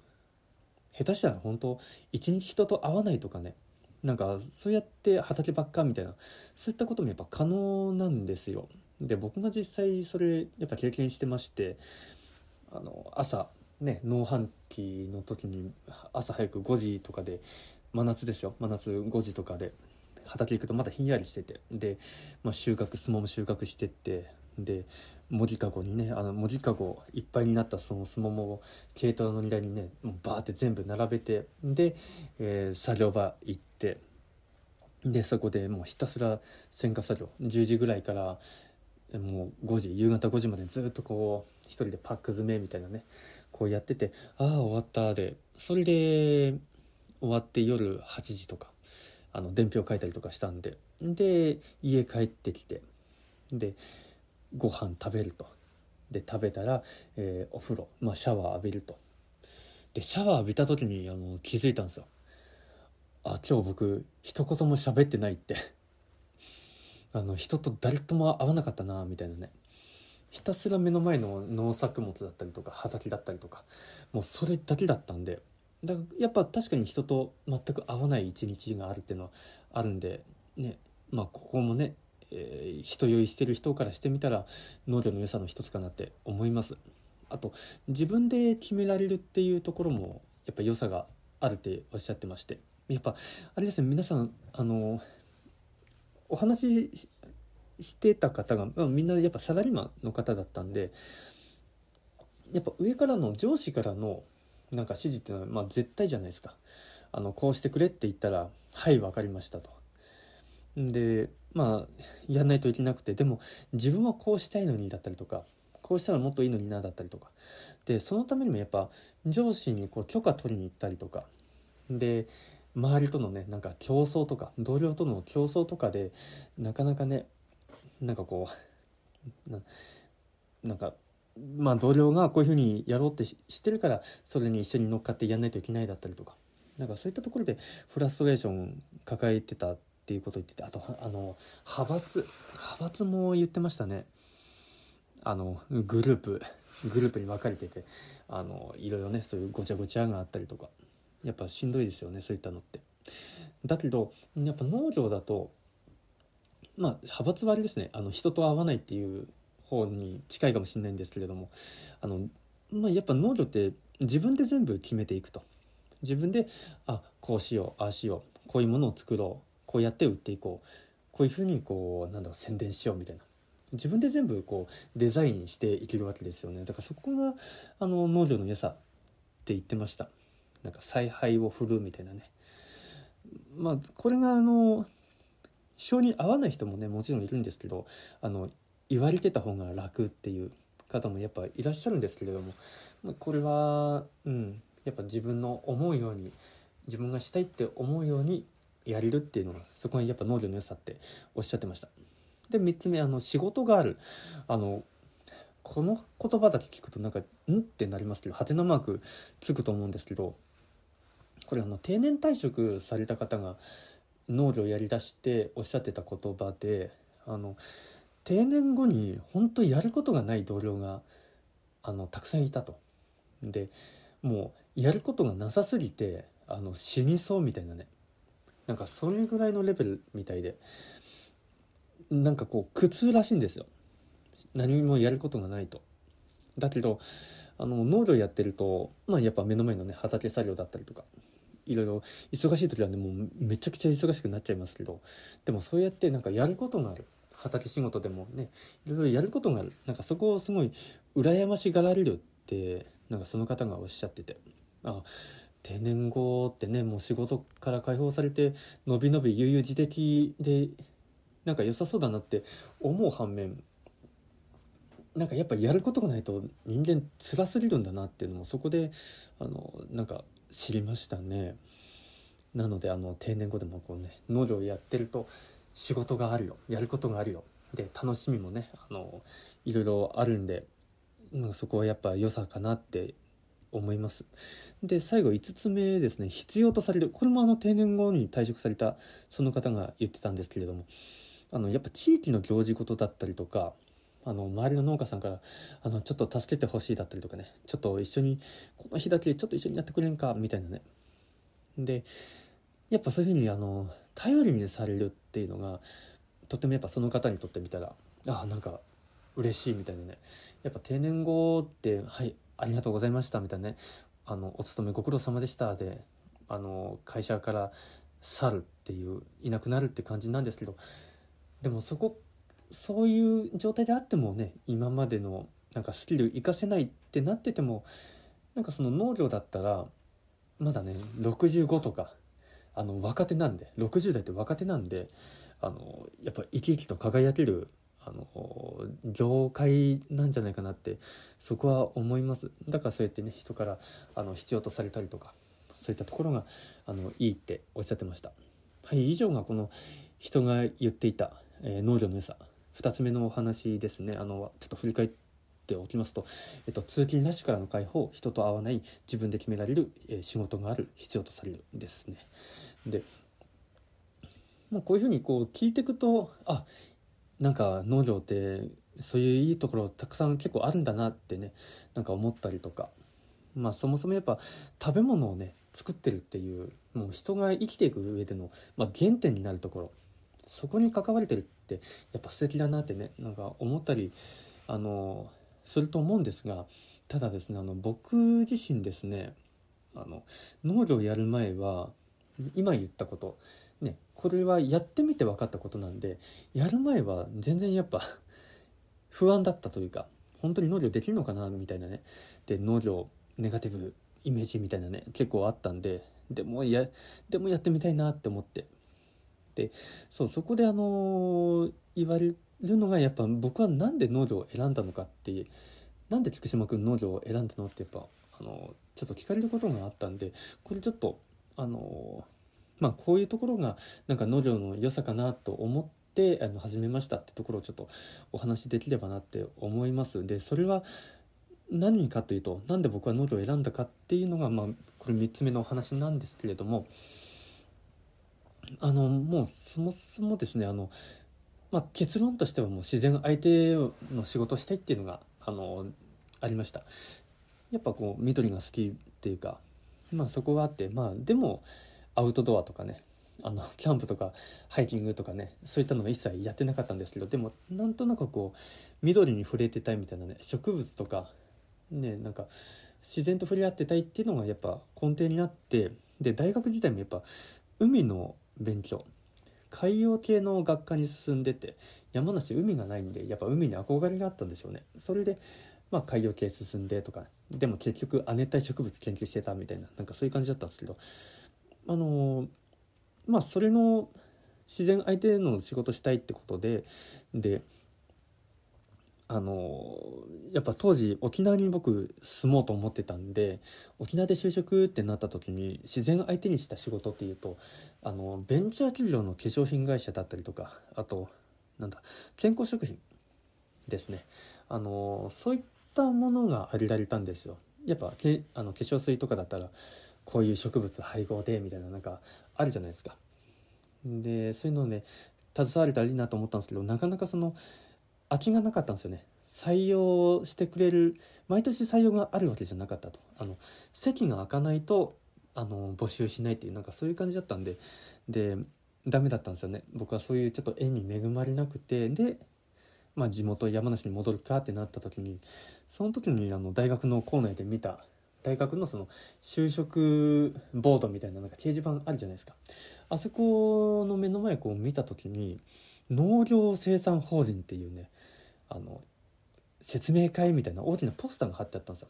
下手したら本当一日人と会わないとかねなんかそうやって畑ばっかみたいなそういったこともやっぱ可能なんですよ。で僕が実際それやっぱ経験してましてあの朝ね農繁期の時に朝早く5時とかで真夏ですよ。真夏5時とかで畑行くとまだひんやりしてて。で、まあ、収穫相撲も収穫してってで文字かごにねあの文字かごいっぱいになったそのすももを軽トラの荷台にねもうバーって全部並べてで、えー、作業場行ってでそこでもうひたすら選果作業10時ぐらいからもう5時夕方5時までずっとこう一人でパック詰めみたいなねこうやっててああ終わったでそれで終わって夜8時とかあの伝票書いたりとかしたんでで家帰ってきてでご飯食べると。で食べたら、えー、お風呂、まあ、シャワー浴びると。でシャワー浴びた時にあの気づいたんですよ。あ今日僕一言も喋ってないって。あの人と誰とも会わなかったなみたいなね。ひたすら目の前の農作物だったりとか畑だったりとかもうそれだけだったんで。だからやっぱ確かに人と全く会わない一日があるっていうのはあるんでね。まあここもねえー、人酔いしてる人からしてみたら農業の良さの一つかなって思います。あと自分で決められるっていうところもやっぱ良さがあるっておっしゃってまして。やっぱあれですね皆さんあのお話ししてた方が、まあ、みんなやっぱサラリーマンの方だったんでやっぱ上からの上司からのなんか指示っていうのはまあ絶対じゃないですか。あのこうしてくれって言ったら「はい分かりました」と。でまあやんないといけなくてでも自分はこうしたいのにだったりとかこうしたらもっといいのになだったりとか。でそのためにもやっぱ上司にこう許可取りに行ったりとか。で周りとのねなんか競争とか同僚との競争とかでなかなかねなんかこうなんかまあ同僚がこういうふうにやろうってしてるからそれに一緒に乗っかってやんないといけないだったりとか。なんかそういったところでフラストレーション抱えてたっていうことを言っててあとあの派閥派閥も言ってましたね。あのグループグループに分かれててあのいろいろねそういうごちゃごちゃがあったりとかやっぱしんどいですよねそういったのって。だけどやっぱ農業だとまあ派閥割ですねあの人と会わないっていう方に近いかもしれないんですけれどもあの、まあ、やっぱ農業って自分で全部決めていくと。自分であこうしようああしようこういうものを作ろうこうやって売っていこう。こういうふうにこうなんだろう宣伝しようみたいな。自分で全部こうデザインしていけるわけですよね。だからそこがあの農業の良さって言ってました。なんか采配を振るみたいなね。まあこれがあの性に合わない人もねもちろんいるんですけどあの言われてた方が楽っていう。方もやっぱいらっしゃるんですけれども、ま、これはうん。やっぱ自分の思うように自分がしたいって思うようにやれるっていうのがそこがやっぱ農業の良さっておっしゃってましたで3つ目あの仕事があるあのこの言葉だけ聞くとなんか「ん?」ってなりますけどはてなマークつくと思うんですけどこれあの定年退職された方が農業をやりだしておっしゃってた言葉であの定年後に本当やることがない同僚があのたくさんいたと。でもうやることがなさすぎてあの死にそうみたいなねなんかそれぐらいのレベルみたいでなんかこう苦痛らしいんですよ。何もやることがないと。だけどあの農業やってると、まあ、やっぱ目の前のね畑作業だったりとかいろいろ忙しい時はねもうめちゃくちゃ忙しくなっちゃいますけどでもそうやってなんかやることがある。畑仕事でもねいろいろやることがある。なんかそこをすごい羨ましがられるってなんかその方がおっしゃっててあ定年後ってねもう仕事から解放されてのびのび悠々自適でなんか良さそうだなって思う反面なんかやっぱやることがないと人間辛すぎるんだなっていうのもそこであのなんか知りましたね。なのであの定年後でもこうね農業やってると仕事があるよやることがあるよで楽しみもねあのいろいろあるんでなんかそこはやっぱ良さかなって思います。で最後5つ目ですね。必要とされる。これもあの定年後に退職されたその方が言ってたんですけれども。あのやっぱ地域の行事事だったりとかあの周りの農家さんからあのちょっと助けてほしいだったりとかね。ちょっと一緒にこの日だけちょっと一緒にやってくれんかみたいなね。でやっぱそういうふうにあの頼りにされるっていうのがとてもやっぱその方にとってみたらあなんか嬉しいみたいなね。やっぱ定年後って「はいありがとうございました」みたいなね「あのお勤めご苦労様でした」であの会社から去るっていういなくなるって感じなんですけど。でもそこそういう状態であってもね今までのなんかスキル活かせないってなっててもなんかその農業だったらまだね65とかあの若手なんで60代って若手なんであのやっぱ生き生きと輝けるあの業界なんじゃないかなってそこは思います。だからそうやってね人からあの必要とされたりとかそういったところがあのいいっておっしゃってました。はい以上がこの人が言っていた、えー、農業の良さ。2つ目のお話ですね。あのちょっと振り返っておきますと、えっと、通勤なしからの解放人と会わない自分で決められる、えー、仕事がある必要とされるですね。でまあ、こういうふうにこう聞いていくとあなんか農業ってそういういいところたくさん結構あるんだなってねなんか思ったりとか。まあそもそもやっぱ食べ物をね作ってるっていうもう人が生きていく上での、まあ、原点になるところ。そこに関われてるってやっぱ素敵だなってねなんか思ったりあのすると思うんですがただですねあの僕自身ですねあの農業やる前は今言ったことねこれはやってみて分かったことなんでやる前は全然やっぱ 不安だったというか本当に農業できるのかなみたいなね。で農業ネガティブイメージみたいなね結構あったんででもやでもやってみたいなって思って。でそうそこであの言われるのがやっぱ僕は何で農業を選んだのかってなんで菊島君農業を選んだのってやっぱあのちょっと聞かれることがあったんでこれちょっとあのまあこういうところがなんか農業の良さかなと思ってあの始めましたってところをちょっとお話しできればなって思います。でそれは何かというと何で僕は農業を選んだかっていうのがまあこれ3つ目のお話なんですけれどもあのもうそもそもですねあの、まあ、結論としてはもう自然相手の仕事をしたいっていうのがあのありました。やっぱこう緑が好きっていうかまあそこがあってまあでもアウトドアとかねあの キャンプとかハイキングとかねそういったのは一切やってなかったんですけどでもなんとなくこう緑に触れてたいみたいなね植物とかねなんか自然と触れ合ってたいっていうのがやっぱ根底になってで大学時代もやっぱ海の勉強海洋系の学科に進んでて山梨海がないんでやっぱ海に憧れがあったんでしょうね。それでまあ海洋系進んでとかでも結局亜熱帯植物研究してたみたいななんかそういう感じだったんですけどあのまあそれの自然相手の仕事したいってことでであのやっぱ当時沖縄に僕住もうと思ってたんで沖縄で就職ってなった時に自然相手にした仕事っていうとあのベンチャー企業の化粧品会社だったりとかあとなんだ健康食品ですね。あのそういったものが挙げられたんですよ。やっぱけあの化粧水とかだったらこういう植物配合でみたいななんかあるじゃないですか。でそういうのをね携われたらいいなと思ったんですけどなかなかその空きがなかったんですよね。採用してくれる毎年採用があるわけじゃなかったと。あの席が開かないとあの募集しないっていうなんかそういう感じだったんで。でダメだったんですよね。僕はそういうちょっと縁に恵まれなくて。で、まあ、地元山梨に戻るかってなった時にその時にあの大学の校内で見た大学のその就職ボードみたいななんか掲示板あるじゃないですか。あそこの目の前こう見た時に農業生産法人っていうねあの説明会みたいな大きなポスターが貼ってあったんですよ。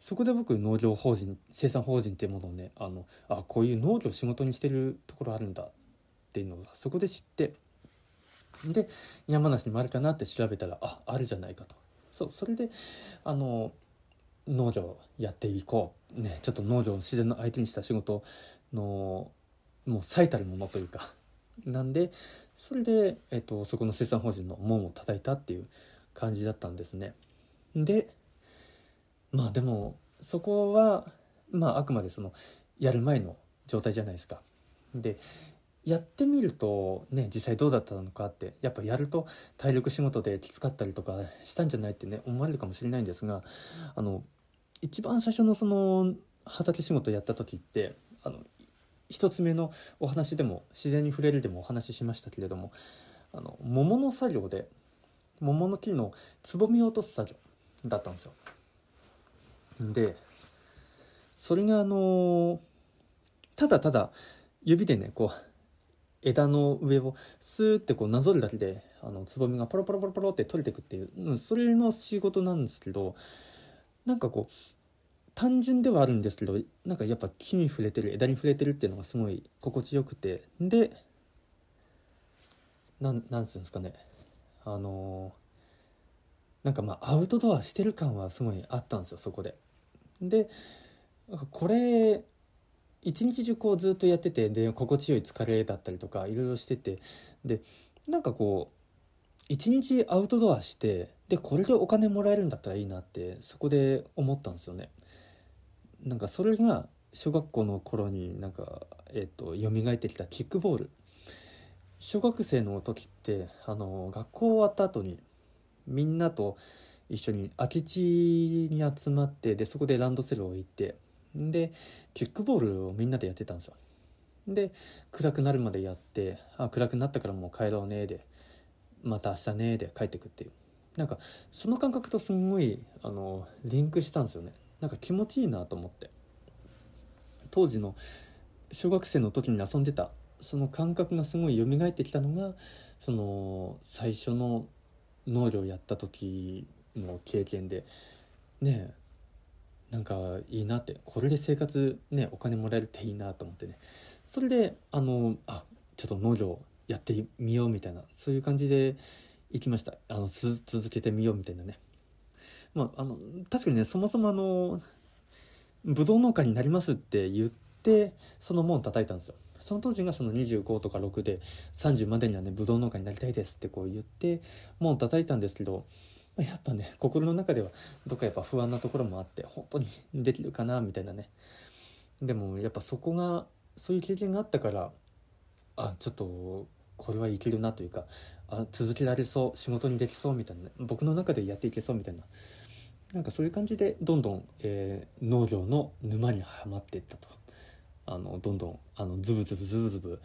そこで僕農業法人生産法人っていうものをねあのあこういう農業仕事にしてるところあるんだっていうのをそこで知ってで山梨にもあるかなって調べたらああるじゃないかと。そうそれであの農業やっていこう。ねちょっと農業を自然の相手にした仕事のもう最たるものというか。なんでそれで、えっと、そこの生産法人の門を叩いたっていう感じだったんですね。でまあでもそこはまああくまでそのやる前の状態じゃないですか。でやってみるとね実際どうだったのかってやっぱやると体力仕事できつかったりとかしたんじゃないってね思われるかもしれないんですがあの一番最初のその畑仕事やった時ってあの一つ目のお話でも自然に触れるでもお話ししましたけれどもあの桃の作業で桃の木のつぼみを落とす作業だったんですよ。でそれがあのただただ指でねこう枝の上をスーってこうなぞるだけであのつぼみがポロポロポロポロって取れてくっていう、それの仕事なんですけどなんかこう単純ではあるんですけどなんかやっぱ木に触れてる枝に触れてるっていうのがすごい心地よくて。でなんなんつうんですかね。あのなんかまあアウトドアしてる感はすごいあったんですよそこで。でこれ一日中こうずっとやっててで心地よい疲れだったりとかいろいろしてて。でなんかこう一日アウトドアしてでこれでお金もらえるんだったらいいなってそこで思ったんですよね。なんかそれが小学校の頃になんかえっ、ー、と蘇ってきたキックボール。小学生の時ってあの学校終わった後にみんなと一緒に空き地に集まってでそこでランドセルを置いてでキックボールをみんなでやってたんですよ。で暗くなるまでやってあ暗くなったからもう帰ろうねでまた明日ねで帰ってくっていう。なんかその感覚とすんごいあのリンクしたんですよね。なんか気持ちいいなと思って。当時の小学生の時に遊んでたその感覚がすごい蘇ってきたのがその最初の農業やった時の経験でねなんかいいなってこれで生活ねお金もらえるっていいなと思ってね。それであのあちょっと農業やってみようみたいなそういう感じで行きました。あの続けてみようみたいなね。まああの確かにねそもそもあのブドウ農家になりますって言ってその門叩いたんですよ。その当時がその25とか6で30までにはねブドウ農家になりたいですってこう言って門叩いたんですけどやっぱね心の中ではどっかやっぱ不安なところもあって本当にできるかなみたいなね。でもやっぱそこがそういう経験があったからあちょっとこれはいけるなというかあ続けられそう仕事にできそうみたいな、僕の中でやっていけそうみたいななんかそういう感じでどんどん、えー、農業の沼にはまっていったと。あのどんどんあのズブズブズブズブ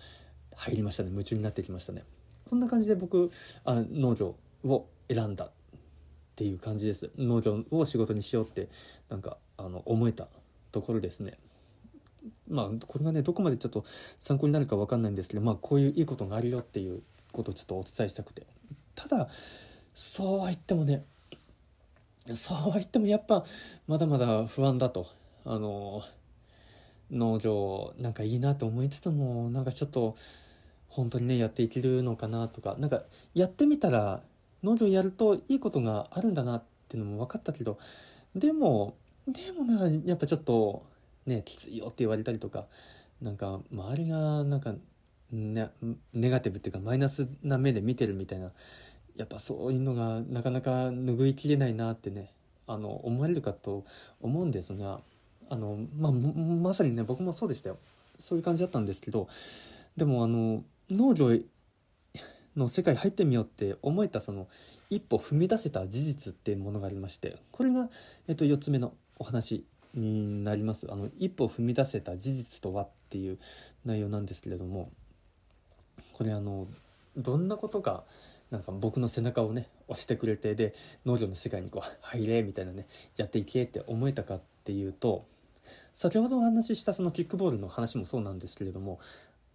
入りましたね。夢中になってきましたね。こんな感じで僕あ農業を選んだっていう感じです。農業を仕事にしようってなんかあの思えたところですね。まあこれがねどこまでちょっと参考になるか分かんないんですけどまあこういういいことがあるよっていうことをちょっとお伝えしたくて。ただそうは言ってもねそうは言ってもやっぱまだまだ不安だと。あの農業なんかいいなと思いつつもなんかちょっと本当にねやっていけるのかなとか。なんかやってみたら農業やるといいことがあるんだなっていうのも分かったけどでもでもなやっぱちょっとねきついよって言われたりとかなんか周りがなんか、ネガティブっていうかマイナスな目で見てるみたいなやっぱそういうのがなかなか拭いきれないなってねあの思われるかと思うんですがあの、まあ、まさにね僕もそうでしたよ。そういう感じだったんですけどでもあの農業の世界入ってみようって思えたその一歩踏み出せた事実っていうものがありましてこれが、えっと、4つ目のお話になります。あの一歩踏み出せた事実とはっていう内容なんですけれどもこれあのどんなことがなんか僕の背中をね押してくれてで農業の世界にこう入れみたいなねやっていけって思えたかっていうと先ほどお話ししたそのキックボールの話もそうなんですけれども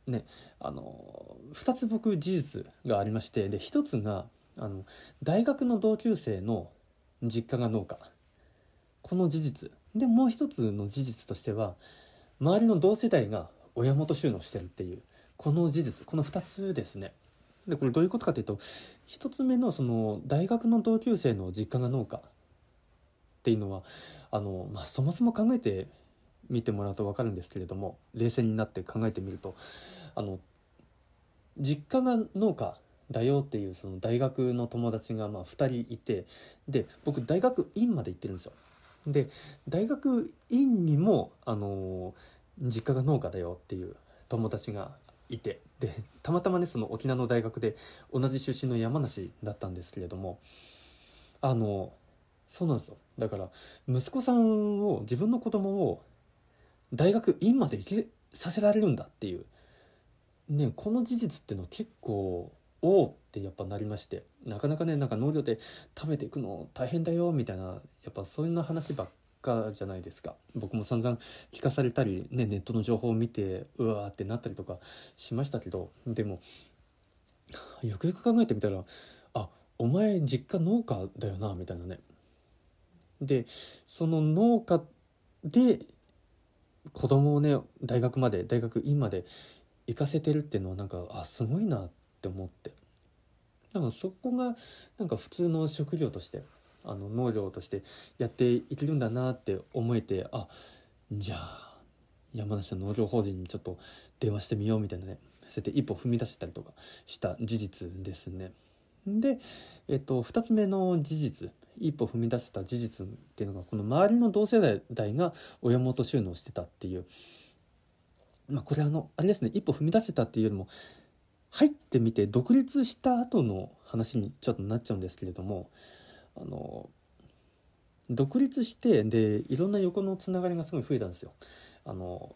ねあの2つ僕事実がありましてで1つがあの大学の同級生の実家が農家。この事実。でもう一つの事実としては周りの同世代が親元収納してるっていう。この事実この2つですねでこれどういうことかというと1つ目のその大学の同級生の実家が農家っていうのはあの、まあ、そもそも考えて見てもらうと分かるんですけれども冷静になって考えてみるとあの実家が農家だよっていうその大学の友達がまあ2人いてで僕大学院まで行ってるんですよ。で大学院にもあの実家が農家だよっていう友達がいて。でたまたまねその沖縄の大学で同じ出身の山梨だったんですけれどもあのそうなんですよ。だから息子さんを自分の子供を大学院まで行けさせられるんだっていうねこの事実っていうの結構おおってやっぱなりまして。なかなかねなんか農業で食べていくの大変だよみたいなやっぱそういうな話ばっかじゃないですか。僕も散々聞かされたり、ね、ネットの情報を見てうわーってなったりとかしましたけどでもよくよく考えてみたらあお前実家農家だよなみたいなね。でその農家で子供をね大学まで大学院まで行かせてるっていうのはなんかあすごいなって思って。だからそこがなんか普通の職業としてあの農業としてやっていけるんだなって思えてあじゃあ山梨の農業法人にちょっと電話してみようみたいなねそうやって一歩踏み出せたりとかした事実ですね。で、えっと、2つ目の事実一歩踏み出せた事実っていうのがこの周りの同世代が親元収納してたっていう、まあ、これあのあれですね一歩踏み出せたっていうよりも入ってみて独立した後の話にちょっとなっちゃうんですけれどもあの独立してでいろんな横のつながりがすごい増えたんですよ。あの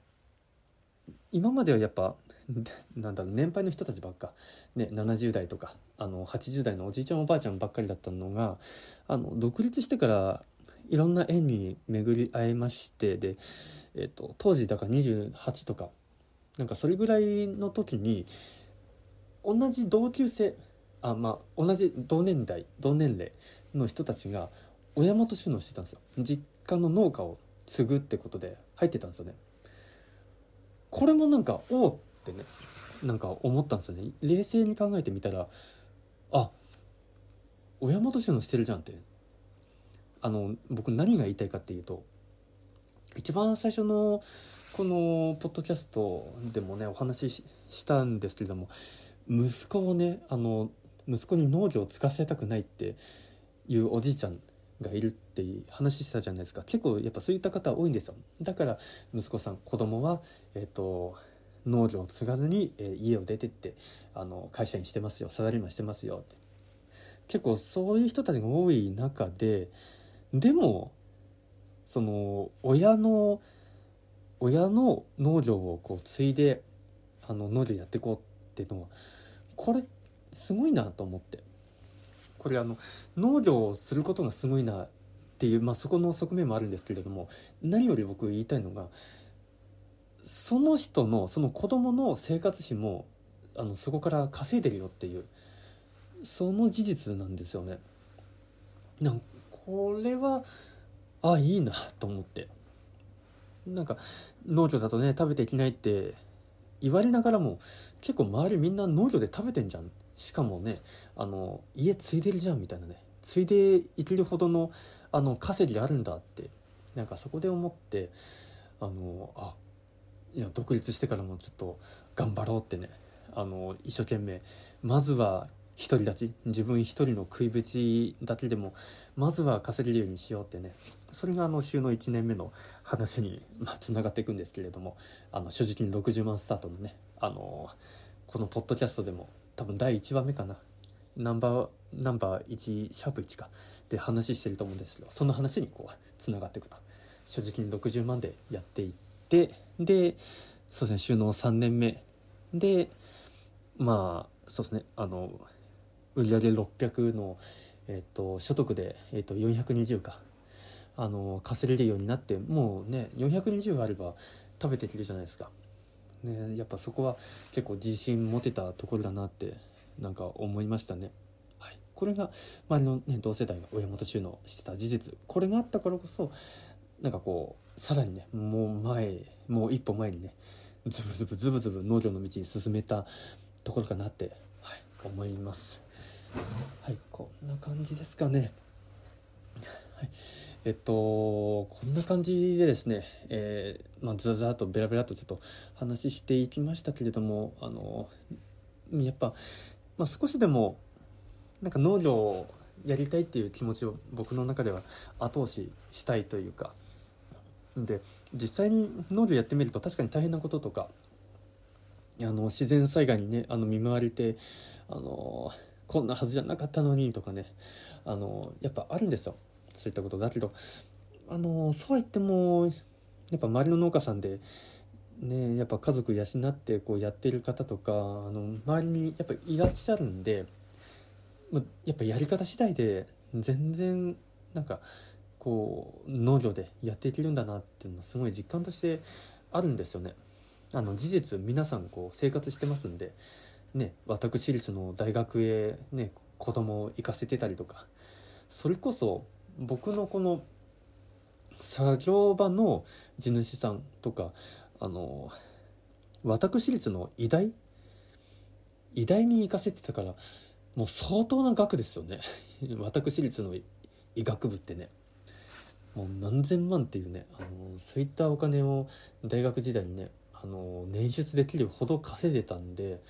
今まではやっぱ なんだろう年配の人たちばっか、ね、70代とかあの80代のおじいちゃんおばあちゃんばっかりだったのがあの独立してからいろんな縁に巡り会いましてで、えーと、当時だから28とかなんかそれぐらいの時に同じ同級生あまあ同じ同年代同年齢の人たちが親元収納してたんですよ。実家の農家を継ぐってことで入ってたんですよね。これもなんかおおってねなんか思ったんですよね。冷静に考えてみたらあ親元収納してるじゃんって。あの僕何が言いたいかっていうと一番最初のこのポッドキャストでもねお話ししたんですけれども息子をねあの息子に農業を継がせたくないっていうおじいちゃんがいるって話したじゃないですか。結構やっぱそういった方多いんですよ。だから息子さん子供はえっ、ー、と農業を継がずに、えー、家を出てってあの会社員してますよ。サラリーマンしてますよ。って結構そういう人たちが多い中ででもその親の親の農業をこう継いであの農業やっていこうっていうのはこれすごいなと思って。これあの農業をすることがすごいなっていう、まあ、そこの側面もあるんですけれども何より僕言いたいのがその人のその子供の生活費もあのそこから稼いでるよっていうその事実なんですよね。なんこれはあいいなと思ってなんか農業だとね食べていけないって言われながらも結構周りみんな農業で食べてんじゃんしかもねあの家継いでるじゃんみたいなね。継いでいけるほどのあの稼ぎあるんだってなんかそこで思ってあのあいや独立してからもちょっと頑張ろうってね。あの一生懸命。まずは独り立ち。自分一人の食いぶちだけでもまずは稼げるようにしようってね。それがあの週の1年目の話につながっていくんですけれどもあの正直に60万スタートのねあのこのポッドキャストでも多分第1話目かな。ナンバーナンバー1シャープ1か。で話してると思うんですけどその話にこうつながっていくと。正直に60万でやっていってでそうですね収納3年目。でまあそうですねあの売上600の、えーと、所得で、えーと、420か。あの稼げるようになってもうね420あれば食べていけるじゃないですか、ね、やっぱそこは結構自信持てたところだなってなんか思いましたね。はい、これが周りの、ね、同世代が親元収納してた事実これがあったからこそなんかこうさらにねもう前もう一歩前にねズブズブズブズブ農業の道に進めたところかなって、はい、思います。はいこんな感じですかねはいえっとこんな感じでですね、えー、まあ、ザザーとベラベラとちょっと話していきましたけれどもあのやっぱ、まあ、少しでもなんか農業をやりたいっていう気持ちを僕の中では後押ししたいというかで実際に農業やってみると確かに大変なこととかあの自然災害にねあの見舞われてあのこんなはずじゃなかったのにとかねあのやっぱあるんですよ。そういったことだけどあのそうは言ってもやっぱ周りの農家さんでねやっぱ家族養ってこうやってる方とかあの周りにやっぱいらっしゃるんでやっぱやり方次第で全然なんかこう農業でやっていけるんだなっていうのはすごい実感としてあるんですよね。あの事実皆さんこう生活してますんでね、私立の大学へね子供を行かせてたりとかそれこそ僕のこの作業場の地主さんとかあの私立の医大？医大に行かせてたからもう相当な額ですよね。私立の医学部ってね。もう何千万っていうねあのそういったお金を大学時代にねあの捻出できるほど稼いでたんで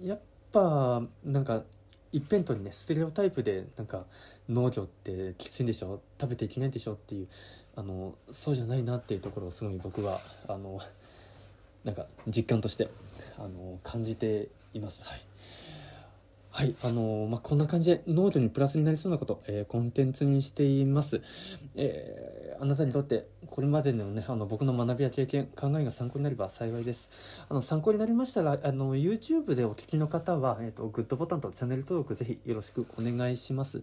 やっぱなんか一辺倒にねステレオタイプでなんか農業ってきついんでしょ食べていけないんでしょっていうあのそうじゃないなっていうところをすごい僕はあのなんか実感としてあの感じています。はいはい、あのー、まあ、こんな感じで農業にプラスになりそうなこと、えー、コンテンツにしています。えー、あなたにとってこれまでのね、あの僕の学びや経験、考えが参考になれば幸いです。あの参考になりましたら、あの YouTube でお聞きの方は、えっ、と、グッドボタンとチャンネル登録ぜひよろしくお願いします。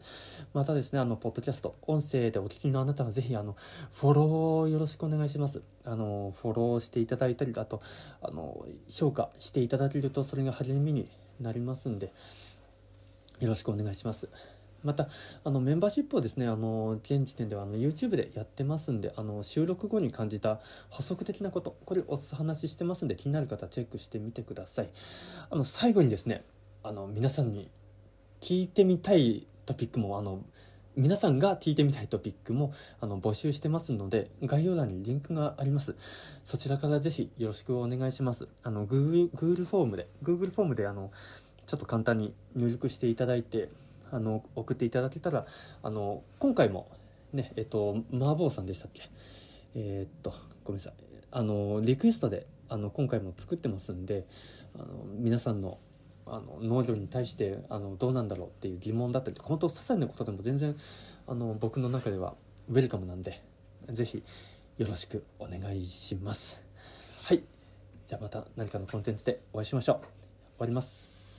またですね、あの、ポッドキャスト、音声でお聞きのあなたはぜひ、あの、フォローよろしくお願いします。あの、フォローしていただいたりだと、あの、評価していただけると、それが励みになりますんで、よろしくお願いします。また、あの、メンバーシップをですね、あの、現時点ではあの YouTube でやってますんで、あの、収録後に感じた補足的なこと、これお話ししてますんで、気になる方チェックしてみてください。あの、最後にですね、あの、皆さんに聞いてみたいトピックも、あの、皆さんが聞いてみたいトピックもあの募集してますので概要欄にリンクがありますそちらからぜひよろしくお願いしますあの Google, Google フォームで Google フォームであのちょっと簡単に入力していただいてあの送っていただけたらあの今回もねえっと麻婆さんでしたっけ？えー、っとごめんなさい。あのリクエストであの今回も作ってますんであの皆さんのあの農業に対してあのどうなんだろうっていう疑問だったり本当些細なことでも全然あの僕の中ではウェルカムなんで是非よろしくお願いします。はい。じゃあまた何かのコンテンツでお会いしましょう。終わります。